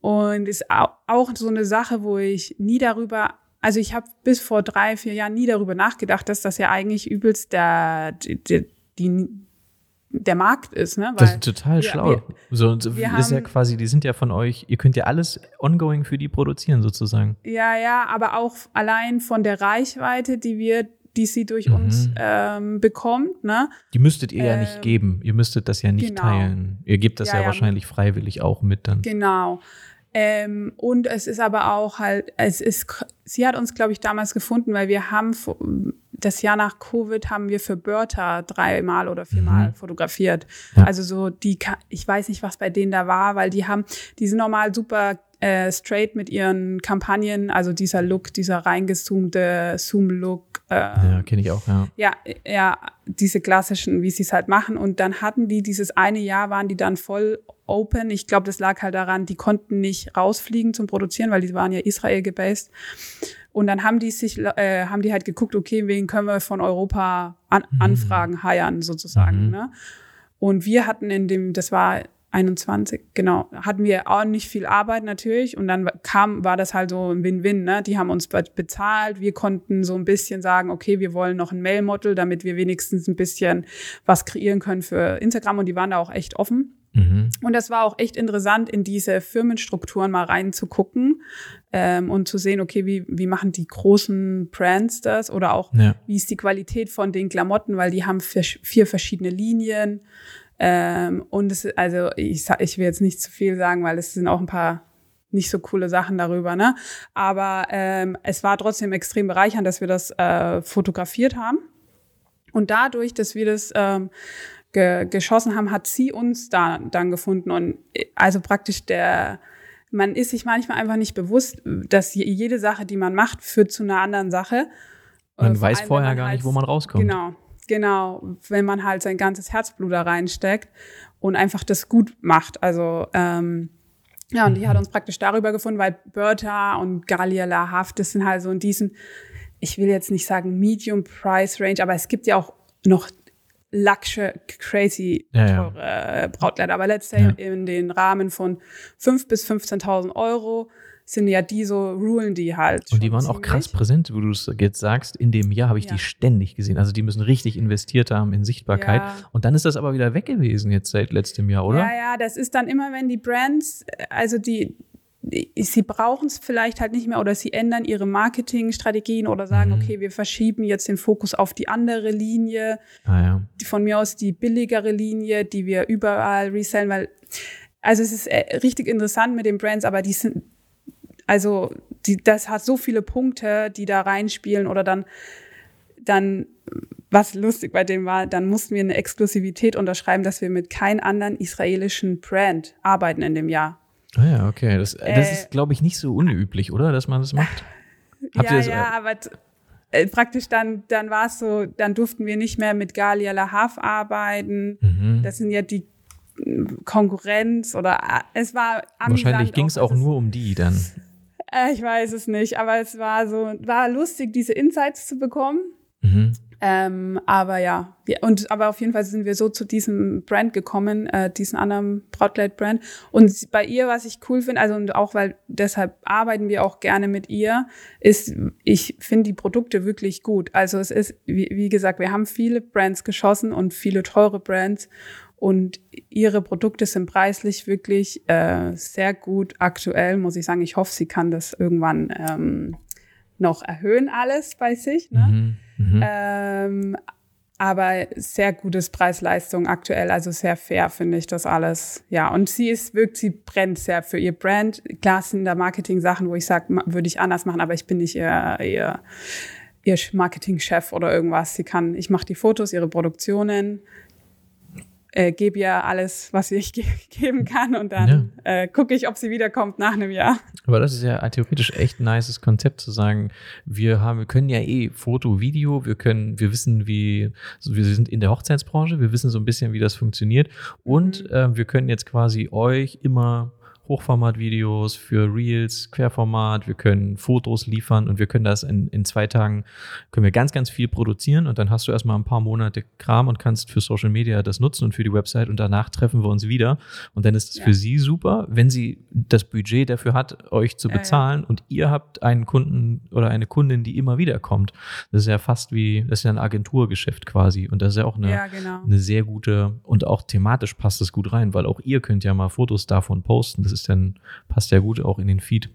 Und ist auch, so eine Sache, wo ich nie darüber, also ich habe bis vor drei, vier Jahren nie darüber nachgedacht, dass das ja eigentlich übelst der, die, die der Markt ist, ne? Weil das ist total wir, schlau. Wir, so, so wir ist ja quasi, die sind ja von euch, ihr könnt ja alles ongoing für die produzieren sozusagen. Ja, ja, aber auch allein von der Reichweite, die wir, die sie durch mhm. uns ähm, bekommt, ne? Die müsstet ihr ähm, ja nicht ähm, geben. Ihr müsstet das ja nicht genau. teilen. Ihr gebt das ja, ja, ja wahrscheinlich freiwillig auch mit dann. Genau. Ähm, und es ist aber auch halt, es ist, sie hat uns, glaube ich, damals gefunden, weil wir haben das Jahr nach Covid haben wir für Bertha dreimal oder viermal mhm. fotografiert. Ja. Also so die, ich weiß nicht, was bei denen da war, weil die haben, die sind normal super äh, straight mit ihren Kampagnen, also dieser Look, dieser reingezoomte Zoom-Look. Äh, ja, kenne ich auch, ja. Ja, ja, diese klassischen, wie sie es halt machen. Und dann hatten die dieses eine Jahr, waren die dann voll open. Ich glaube, das lag halt daran, die konnten nicht rausfliegen zum Produzieren, weil die waren ja Israel gebased. Und dann haben die sich, äh, haben die halt geguckt, okay, wen können wir von Europa an, mhm. Anfragen heiern sozusagen. Mhm. Ne? Und wir hatten in dem, das war 21, genau, hatten wir auch nicht viel Arbeit natürlich und dann kam, war das halt so ein Win-Win, ne? Die haben uns bezahlt, wir konnten so ein bisschen sagen, okay, wir wollen noch ein Mail-Model, damit wir wenigstens ein bisschen was kreieren können für Instagram und die waren da auch echt offen. Mhm. Und das war auch echt interessant, in diese Firmenstrukturen mal reinzugucken ähm, und zu sehen, okay, wie, wie machen die großen Brands das oder auch, ja. wie ist die Qualität von den Klamotten, weil die haben vier, vier verschiedene Linien. Ähm, und es, also ich, ich will jetzt nicht zu viel sagen, weil es sind auch ein paar nicht so coole Sachen darüber, ne? Aber ähm, es war trotzdem extrem bereichernd, dass wir das äh, fotografiert haben. Und dadurch, dass wir das ähm, ge geschossen haben, hat sie uns da dann gefunden. Und äh, also praktisch der, man ist sich manchmal einfach nicht bewusst, dass jede Sache, die man macht, führt zu einer anderen Sache. Man äh, weiß vorher gar halt, nicht, wo man rauskommt. Genau, genau. Wenn man halt sein ganzes Herzblut da reinsteckt und einfach das gut macht. Also ähm, ja, und die hat mhm. uns praktisch darüber gefunden, weil Bertha und Galia Lahaft, das sind halt so in diesen, ich will jetzt nicht sagen Medium Price Range, aber es gibt ja auch noch Luxury, crazy teure ja. Äh, Brautkleider. Aber let's say ja. in den Rahmen von 5.000 bis 15.000 Euro sind ja die so, rulen die halt. Und die waren auch krass präsent, wo du es jetzt sagst. In dem Jahr habe ich ja. die ständig gesehen. Also die müssen richtig investiert haben in Sichtbarkeit. Ja. Und dann ist das aber wieder weg gewesen jetzt seit letztem Jahr, oder? Ja, ja, das ist dann immer, wenn die Brands, also die, sie brauchen es vielleicht halt nicht mehr oder sie ändern ihre Marketingstrategien oder sagen, mhm. okay, wir verschieben jetzt den Fokus auf die andere Linie, ah, ja. die von mir aus die billigere Linie, die wir überall resellen, weil also es ist äh, richtig interessant mit den Brands, aber die sind also die, das hat so viele Punkte, die da reinspielen oder dann dann was lustig bei dem war, dann mussten wir eine Exklusivität unterschreiben, dass wir mit keinem anderen israelischen Brand arbeiten in dem Jahr. Ah ja, okay. Das, äh, das ist, glaube ich, nicht so unüblich, oder? Dass man das macht. Habt ja, das, ja, aber äh, praktisch dann, dann war es so, dann durften wir nicht mehr mit Galia Lahav arbeiten. Mhm. Das sind ja die äh, Konkurrenz oder äh, es war Wahrscheinlich ging es auch, auch nur um die dann. Äh, ich weiß es nicht, aber es war so, war lustig, diese Insights zu bekommen. Mhm. Ähm, aber ja, und aber auf jeden Fall sind wir so zu diesem Brand gekommen, äh, diesen anderen Brautkleid-Brand. Und bei ihr, was ich cool finde, also und auch weil deshalb arbeiten wir auch gerne mit ihr, ist, ich finde die Produkte wirklich gut. Also es ist, wie, wie gesagt, wir haben viele Brands geschossen und viele teure Brands. Und ihre Produkte sind preislich wirklich äh, sehr gut aktuell, muss ich sagen. Ich hoffe, sie kann das irgendwann ähm, noch erhöhen, alles bei sich. Ne? Mhm. Mhm. Ähm, aber sehr gutes Preis-Leistung aktuell, also sehr fair finde ich das alles. Ja, und sie ist, wirkt, sie brennt sehr für ihr Brand. Klar sind da Marketing-Sachen, wo ich sage, würde ich anders machen, aber ich bin nicht ihr, ihr, ihr Marketing-Chef oder irgendwas. Sie kann, ich mache die Fotos, ihre Produktionen, äh, gebe ihr alles, was ich ge geben kann und dann ja. äh, gucke ich, ob sie wiederkommt nach einem Jahr. Aber das ist ja theoretisch echt ein nices Konzept zu sagen, wir haben, wir können ja eh Foto, Video, wir können, wir wissen, wie, also wir sind in der Hochzeitsbranche, wir wissen so ein bisschen, wie das funktioniert und mhm. äh, wir können jetzt quasi euch immer Hochformatvideos, für Reels, Querformat, wir können Fotos liefern und wir können das in, in zwei Tagen, können wir ganz, ganz viel produzieren und dann hast du erstmal ein paar Monate Kram und kannst für Social Media das nutzen und für die Website und danach treffen wir uns wieder und dann ist es ja. für sie super, wenn sie das Budget dafür hat, euch zu bezahlen ja, ja. und ihr habt einen Kunden oder eine Kundin, die immer wieder kommt. Das ist ja fast wie, das ist ja ein Agenturgeschäft quasi und das ist ja auch eine, genau. eine sehr gute und auch thematisch passt es gut rein, weil auch ihr könnt ja mal Fotos davon posten. Das ist dann, passt ja gut auch in den Feed.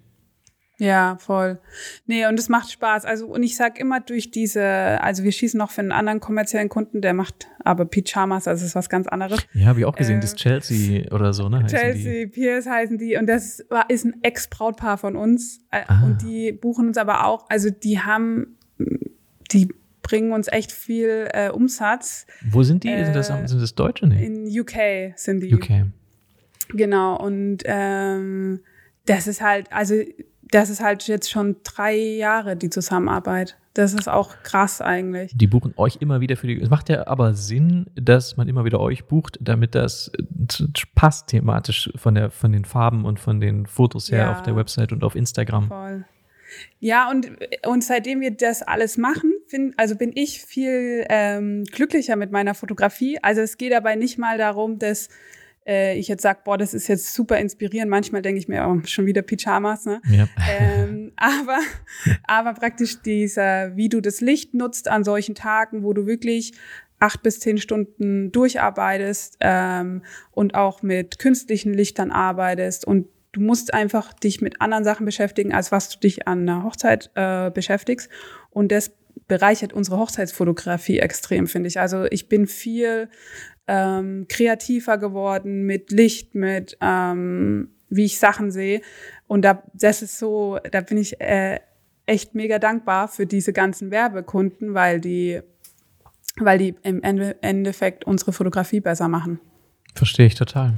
Ja, voll. Nee, und es macht Spaß. Also, und ich sag immer durch diese, also wir schießen noch für einen anderen kommerziellen Kunden, der macht aber Pyjamas, also ist was ganz anderes. Ja, habe ich auch gesehen, äh, das Chelsea oder so, ne? Chelsea, Pierce heißen die. Und das war, ist ein Ex-Brautpaar von uns. Äh, ah. Und die buchen uns aber auch, also die haben, die bringen uns echt viel äh, Umsatz. Wo sind die? Äh, sind, das, sind das Deutsche? Nee. In UK sind die. UK. Genau, und ähm, das ist halt, also das ist halt jetzt schon drei Jahre die Zusammenarbeit. Das ist auch krass eigentlich. Die buchen euch immer wieder für die. Es macht ja aber Sinn, dass man immer wieder euch bucht, damit das passt thematisch von der von den Farben und von den Fotos her ja, auf der Website und auf Instagram. Voll. Ja, und, und seitdem wir das alles machen, find, also bin ich viel ähm, glücklicher mit meiner Fotografie. Also es geht dabei nicht mal darum, dass äh, ich jetzt sage, boah, das ist jetzt super inspirierend. Manchmal denke ich mir, oh, schon wieder Pyjamas, ne? Ja. Ähm, aber, aber praktisch dieser, wie du das Licht nutzt an solchen Tagen, wo du wirklich acht bis zehn Stunden durcharbeitest ähm, und auch mit künstlichen Lichtern arbeitest und du musst einfach dich mit anderen Sachen beschäftigen, als was du dich an einer Hochzeit äh, beschäftigst. Und das bereichert unsere Hochzeitsfotografie extrem, finde ich. Also ich bin viel ähm, kreativer geworden mit Licht, mit ähm, wie ich Sachen sehe. Und da, das ist so, da bin ich äh, echt mega dankbar für diese ganzen Werbekunden, weil die, weil die im Endeffekt unsere Fotografie besser machen. Verstehe ich total.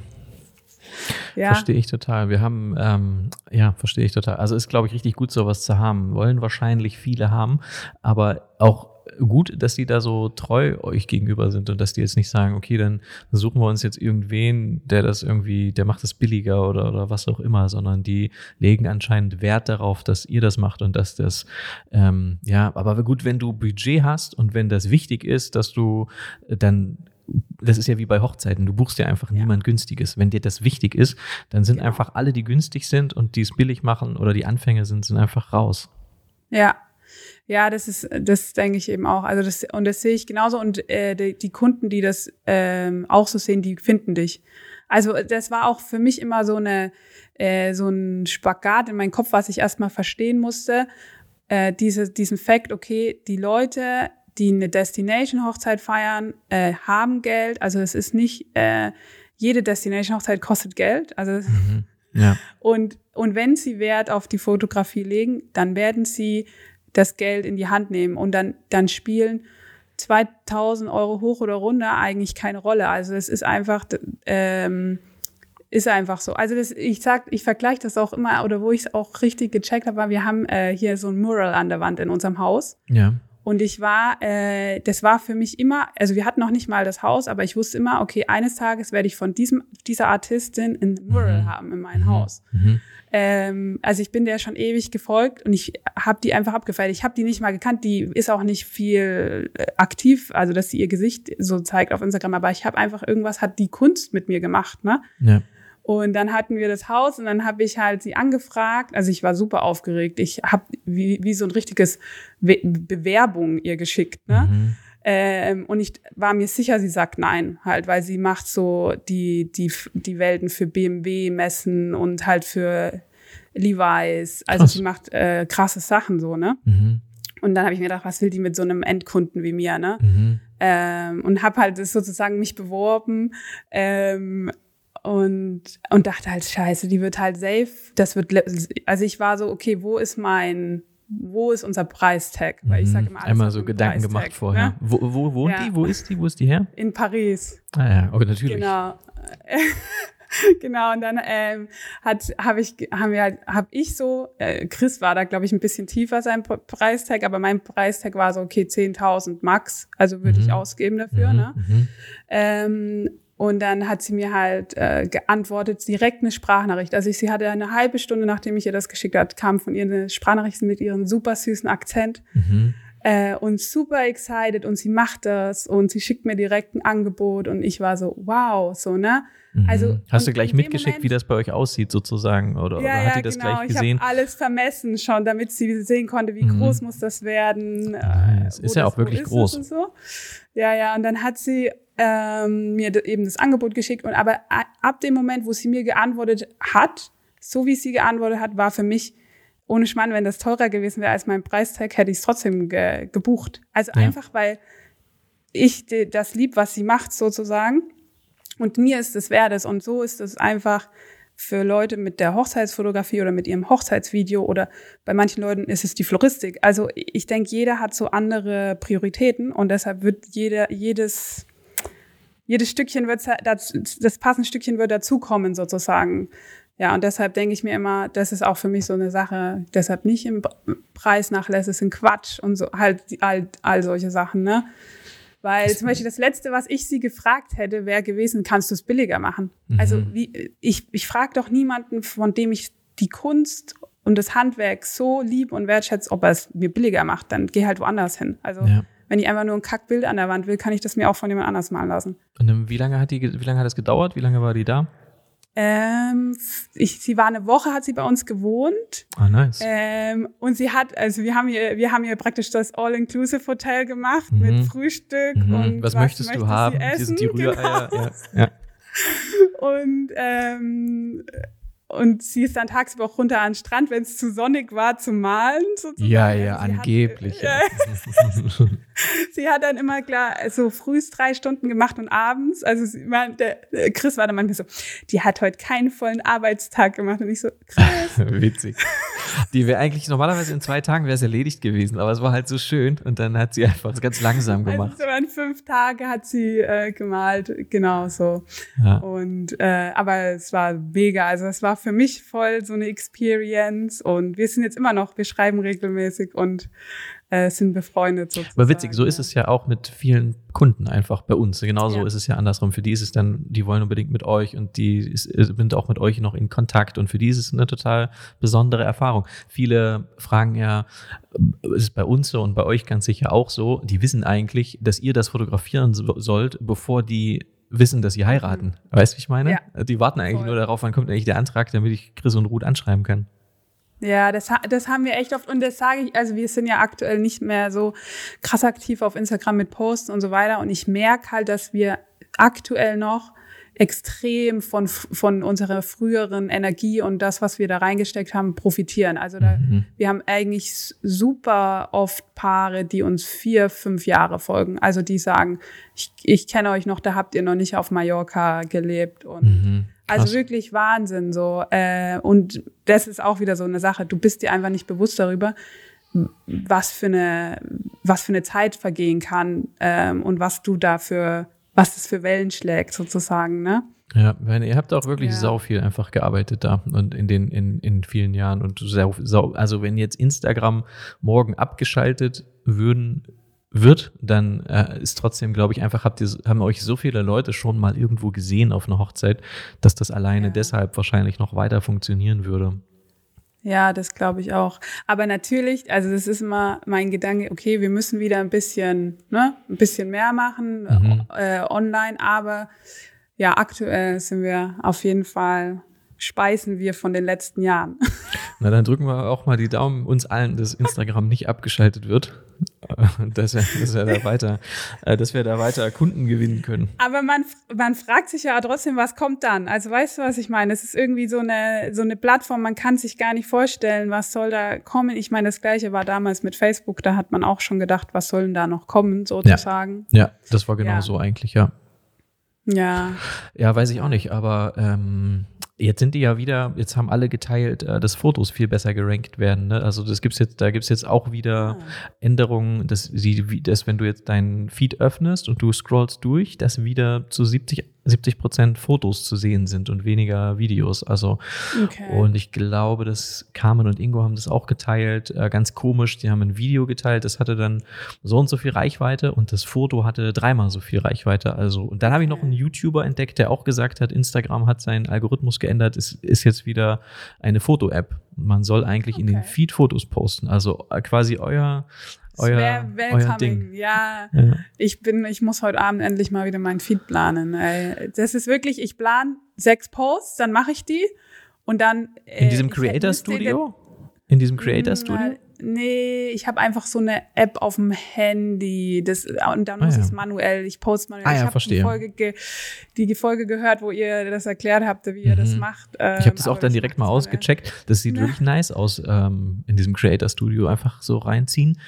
Ja. Verstehe ich total. Wir haben, ähm, ja, verstehe ich total. Also ist, glaube ich, richtig gut, sowas zu haben. Wollen wahrscheinlich viele haben, aber auch gut, dass die da so treu euch gegenüber sind und dass die jetzt nicht sagen, okay, dann suchen wir uns jetzt irgendwen, der das irgendwie, der macht das billiger oder, oder was auch immer, sondern die legen anscheinend Wert darauf, dass ihr das macht und dass das, ähm, ja, aber gut, wenn du Budget hast und wenn das wichtig ist, dass du dann das ist ja wie bei Hochzeiten, du buchst ja einfach ja. niemand günstiges. Wenn dir das wichtig ist, dann sind genau. einfach alle, die günstig sind und die es billig machen oder die Anfänger sind, sind einfach raus. Ja, ja, das ist, das denke ich eben auch. Also das, und das sehe ich genauso. Und äh, die, die Kunden, die das ähm, auch so sehen, die finden dich. Also das war auch für mich immer so eine, äh, so ein Spagat in meinem Kopf, was ich erstmal verstehen musste. Äh, diese, diesen Fakt, okay, die Leute, die eine Destination-Hochzeit feiern, äh, haben Geld. Also es ist nicht, äh, jede Destination-Hochzeit kostet Geld. Also mhm. ja. und, und wenn sie Wert auf die Fotografie legen, dann werden sie das Geld in die Hand nehmen und dann, dann spielen 2000 Euro hoch oder runter eigentlich keine Rolle. Also es ist einfach, ähm, ist einfach so. Also das, ich sag, ich vergleiche das auch immer, oder wo ich es auch richtig gecheckt habe, war, wir haben äh, hier so ein Mural an der Wand in unserem Haus. Ja. Und ich war, äh, das war für mich immer, also wir hatten noch nicht mal das Haus, aber ich wusste immer, okay, eines Tages werde ich von diesem, dieser Artistin ein Mural mhm. haben in meinem mhm. Haus. Mhm. Ähm, also ich bin der schon ewig gefolgt und ich habe die einfach abgefeiert. Ich habe die nicht mal gekannt, die ist auch nicht viel äh, aktiv, also dass sie ihr Gesicht so zeigt auf Instagram, aber ich habe einfach irgendwas hat die Kunst mit mir gemacht, ne? Ja. Und dann hatten wir das Haus und dann habe ich halt sie angefragt. Also ich war super aufgeregt. Ich habe wie, wie so ein richtiges Be Bewerbung ihr geschickt. Ne? Mhm. Ähm, und ich war mir sicher, sie sagt nein, halt, weil sie macht so die, die, die Welten für BMW messen und halt für Levi's. Also Krass. sie macht äh, krasse Sachen so, ne? Mhm. Und dann habe ich mir gedacht, was will die mit so einem Endkunden wie mir, ne? Mhm. Ähm, und habe halt sozusagen mich beworben. Ähm, und, und dachte halt, scheiße, die wird halt safe, das wird, also ich war so, okay, wo ist mein, wo ist unser Preistag? Weil ich sage immer alles Einmal so Gedanken gemacht vorher. Ne? Wo, wo wohnt ja. die? Wo ist die? Wo ist die her? In Paris. Ah ja, okay, natürlich. Genau. genau und dann ähm, hat habe ich haben wir halt, habe ich so äh, Chris war da glaube ich ein bisschen tiefer sein Preistag aber mein Preistag war so okay 10.000 max also würde mhm. ich ausgeben dafür mhm. ne mhm. Ähm, und dann hat sie mir halt äh, geantwortet, direkt eine Sprachnachricht. Also ich, sie hatte eine halbe Stunde, nachdem ich ihr das geschickt hat, kam von ihr eine Sprachnachricht mit ihrem super süßen Akzent. Mhm. Äh, und super excited und sie macht das und sie schickt mir direkt ein Angebot und ich war so, wow, so, ne? Mhm. Also, Hast du gleich mitgeschickt, Moment, wie das bei euch aussieht, sozusagen? Oder, ja, oder hat ja, die das genau. gleich gesehen? Ich habe alles vermessen schon, damit sie sehen konnte, wie mhm. groß muss das werden. Äh, es ist ja auch wirklich groß. So. Ja, ja, und dann hat sie ähm, mir eben das Angebot geschickt. Und aber ab dem Moment, wo sie mir geantwortet hat, so wie sie geantwortet hat, war für mich ohne Schmarrn, wenn das teurer gewesen wäre als mein Preistag, hätte ich es trotzdem ge gebucht. Also ja. einfach, weil ich das lieb, was sie macht, sozusagen. Und mir ist es wert. Und so ist es einfach für Leute mit der Hochzeitsfotografie oder mit ihrem Hochzeitsvideo oder bei manchen Leuten ist es die Floristik. Also ich denke, jeder hat so andere Prioritäten und deshalb wird jeder, jedes jedes Stückchen wird, das, das passende Stückchen wird dazukommen sozusagen. Ja, und deshalb denke ich mir immer, das ist auch für mich so eine Sache, deshalb nicht im Preis nachlässt, ist ein Quatsch und so halt all, all solche Sachen, ne? Weil zum Beispiel das Letzte, was ich sie gefragt hätte, wäre gewesen, kannst du es billiger machen? Mhm. Also wie, ich, ich frage doch niemanden, von dem ich die Kunst und das Handwerk so lieb und wertschätzt, ob er es mir billiger macht, dann geh halt woanders hin. Also ja. Wenn ich einfach nur ein Kackbild an der Wand will, kann ich das mir auch von jemand anders malen lassen. Und wie lange hat die, wie lange hat das gedauert? Wie lange war die da? Ähm, ich, sie war eine Woche, hat sie bei uns gewohnt. Ah, nice. Ähm, und sie hat, also wir haben hier, wir haben hier praktisch das All-Inclusive-Hotel gemacht mhm. mit Frühstück mhm. und was, was möchtest du haben? Essen? Die, die Rühreier. Genau. Ja, ja. und ähm, und sie ist dann tagsüber auch runter an den Strand, wenn es zu sonnig war, zu malen. Sozusagen. Ja, ja, sie angeblich. Hat, ja. sie hat dann immer klar so frühst drei Stunden gemacht und abends. Also sie, man, der, Chris war dann manchmal so, die hat heute keinen vollen Arbeitstag gemacht. Und ich so, krass. Witzig. Die wäre eigentlich normalerweise in zwei Tagen wäre es erledigt gewesen, aber es war halt so schön und dann hat sie einfach ganz langsam also gemacht. Also so in fünf Tage hat sie äh, gemalt, genau so. Ja. Und äh, aber es war mega. Also es war für mich voll so eine Experience und wir sind jetzt immer noch, wir schreiben regelmäßig und äh, sind befreundet sozusagen. Aber witzig, so ist es ja auch mit vielen Kunden einfach bei uns. Genauso ja. ist es ja andersrum. Für die ist es dann, die wollen unbedingt mit euch und die ist, sind auch mit euch noch in Kontakt und für die ist es eine total besondere Erfahrung. Viele fragen ja, ist es bei uns so und bei euch ganz sicher auch so, die wissen eigentlich, dass ihr das fotografieren sollt, bevor die wissen, dass sie heiraten. Mhm. Weißt du, wie ich meine? Ja. Die warten eigentlich Voll. nur darauf, wann kommt eigentlich der Antrag, damit ich Chris und Ruth anschreiben kann. Ja, das, das haben wir echt oft und das sage ich, also wir sind ja aktuell nicht mehr so krass aktiv auf Instagram mit Posts und so weiter und ich merke halt, dass wir aktuell noch extrem von, von unserer früheren Energie und das, was wir da reingesteckt haben, profitieren. Also da, mhm. wir haben eigentlich super oft Paare, die uns vier, fünf Jahre folgen. Also die sagen, ich, ich kenne euch noch, da habt ihr noch nicht auf Mallorca gelebt und mhm. Also wirklich Wahnsinn so. Äh, und das ist auch wieder so eine Sache. Du bist dir einfach nicht bewusst darüber, was für eine, was für eine Zeit vergehen kann ähm, und was du dafür, was das für Wellen schlägt sozusagen, ne? Ja, ihr habt auch wirklich ja. sau viel einfach gearbeitet da und in den in, in vielen Jahren und sau, sau, also wenn jetzt Instagram morgen abgeschaltet würden wird, dann äh, ist trotzdem, glaube ich, einfach habt ihr, haben euch so viele Leute schon mal irgendwo gesehen auf einer Hochzeit, dass das alleine ja. deshalb wahrscheinlich noch weiter funktionieren würde. Ja, das glaube ich auch. Aber natürlich, also das ist immer mein Gedanke, okay, wir müssen wieder ein bisschen, ne, ein bisschen mehr machen mhm. äh, online, aber ja, aktuell sind wir auf jeden Fall speisen wir von den letzten Jahren. Na, dann drücken wir auch mal die Daumen uns allen, dass Instagram nicht abgeschaltet wird. dass wir, dass wir da weiter, äh, dass wir da weiter Kunden gewinnen können. Aber man, man fragt sich ja trotzdem, was kommt dann? Also weißt du, was ich meine? Es ist irgendwie so eine, so eine Plattform, man kann sich gar nicht vorstellen, was soll da kommen. Ich meine, das gleiche war damals mit Facebook, da hat man auch schon gedacht, was soll denn da noch kommen, sozusagen. Ja, ja das war genau ja. so eigentlich, ja. Ja. Ja, weiß ich auch nicht, aber ähm, Jetzt sind die ja wieder, jetzt haben alle geteilt, äh, dass Fotos viel besser gerankt werden. Ne? Also das gibt's jetzt, da gibt's jetzt auch wieder ah. Änderungen, dass, sie, dass wenn du jetzt deinen Feed öffnest und du scrollst durch, dass wieder zu 70 70 Prozent Fotos zu sehen sind und weniger Videos. Also okay. und ich glaube, dass Carmen und Ingo haben das auch geteilt. Äh, ganz komisch, die haben ein Video geteilt, das hatte dann so und so viel Reichweite und das Foto hatte dreimal so viel Reichweite. Also und dann habe ich noch einen YouTuber entdeckt, der auch gesagt hat, Instagram hat seinen Algorithmus geändert. Es ist jetzt wieder eine Foto-App. Man soll eigentlich okay. in den Feed Fotos posten. Also äh, quasi euer euer, euer Ding. Ja, ja, ich bin, ich muss heute Abend endlich mal wieder meinen Feed planen. Das ist wirklich, ich plan sechs Posts, dann mache ich die und dann. In diesem äh, Creator Studio? In diesem Creator Studio? Nee, ich habe einfach so eine App auf dem Handy. Das, und dann ah, muss ja. ich es manuell, ich poste manuell. Ah, ja, ich habe die Folge, ge, die Folge gehört, wo ihr das erklärt habt, wie ihr mhm. das macht. Ähm, ich habe das auch dann direkt mal ausgecheckt. Das sieht ja. wirklich nice aus ähm, in diesem Creator Studio. Einfach so reinziehen,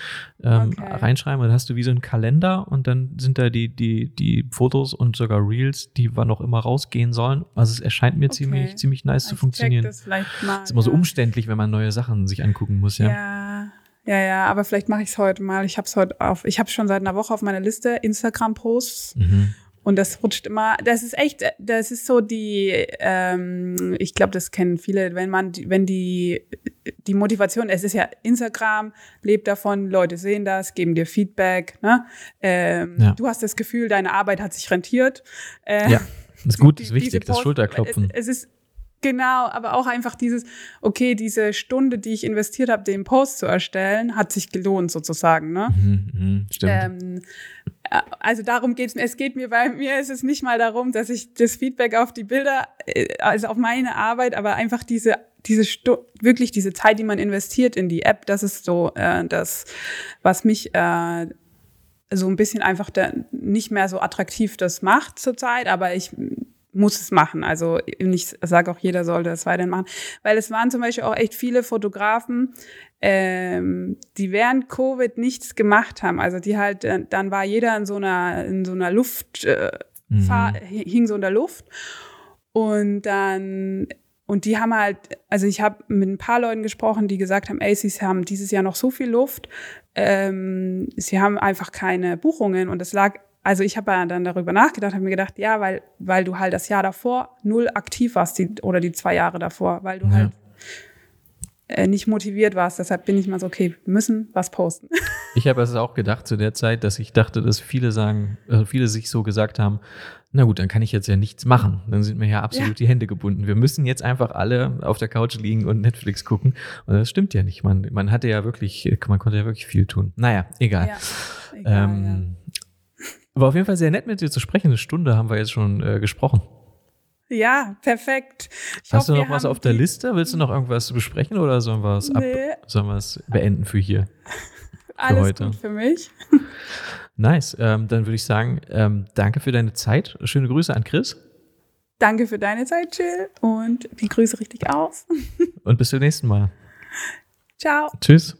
ähm, okay. reinschreiben. Und dann hast du wie so einen Kalender und dann sind da die, die, die Fotos und sogar Reels, die wann auch immer rausgehen sollen. Also es erscheint mir okay. ziemlich, ziemlich nice ich zu funktionieren. Das mal, ist immer so umständlich, wenn man neue Sachen sich angucken muss, ja. Ja. Ja, ja, aber vielleicht mache ich es heute mal. Ich habe es heute auf, ich habe schon seit einer Woche auf meiner Liste Instagram-Posts. Mhm. Und das rutscht immer, das ist echt, das ist so die, ähm, ich glaube, das kennen viele, wenn man, wenn die, die Motivation, es ist ja Instagram, lebt davon, Leute sehen das, geben dir Feedback, ne? Ähm, ja. Du hast das Gefühl, deine Arbeit hat sich rentiert. Äh, ja, das ist gut, das ist wichtig, das Schulterklopfen. Es ist Genau, aber auch einfach dieses, okay, diese Stunde, die ich investiert habe, den Post zu erstellen, hat sich gelohnt sozusagen. Ne? Mhm, mh, stimmt. Ähm, äh, also darum geht es mir. Es geht mir bei mir ist es nicht mal darum, dass ich das Feedback auf die Bilder, äh, also auf meine Arbeit, aber einfach diese diese Stu wirklich diese Zeit, die man investiert in die App, das ist so äh, das, was mich äh, so ein bisschen einfach der, nicht mehr so attraktiv das macht zurzeit, aber ich muss es machen. Also ich sage auch, jeder sollte es weiterhin machen. Weil es waren zum Beispiel auch echt viele Fotografen, ähm, die während Covid nichts gemacht haben. Also die halt, äh, dann war jeder in so einer, in so einer Luft, äh, mhm. hing so in der Luft. Und dann und die haben halt, also ich habe mit ein paar Leuten gesprochen, die gesagt haben, ey, sie haben dieses Jahr noch so viel Luft, ähm, sie haben einfach keine Buchungen und es lag also ich habe dann darüber nachgedacht, habe mir gedacht, ja, weil, weil du halt das Jahr davor null aktiv warst, die, oder die zwei Jahre davor, weil du ja. halt äh, nicht motiviert warst. Deshalb bin ich mal so, okay, wir müssen was posten. Ich habe es auch gedacht zu der Zeit, dass ich dachte, dass viele sagen, äh, viele sich so gesagt haben, na gut, dann kann ich jetzt ja nichts machen. Dann sind mir ja absolut ja. die Hände gebunden. Wir müssen jetzt einfach alle auf der Couch liegen und Netflix gucken. Und das stimmt ja nicht. Man, man hatte ja wirklich, man konnte ja wirklich viel tun. Naja, egal. Ja, egal ähm, aber auf jeden Fall sehr nett mit dir zu sprechen. Eine Stunde haben wir jetzt schon äh, gesprochen. Ja, perfekt. Ich Hast hoffe, du noch was auf der Liste? Willst du noch irgendwas besprechen oder sollen wir es nee. sollen wir es beenden für hier? Für Alles heute? gut für mich. Nice. Ähm, dann würde ich sagen, ähm, danke für deine Zeit. Schöne Grüße an Chris. Danke für deine Zeit, Jill. Und die Grüße richtig aus. Und bis zum nächsten Mal. Ciao. Tschüss.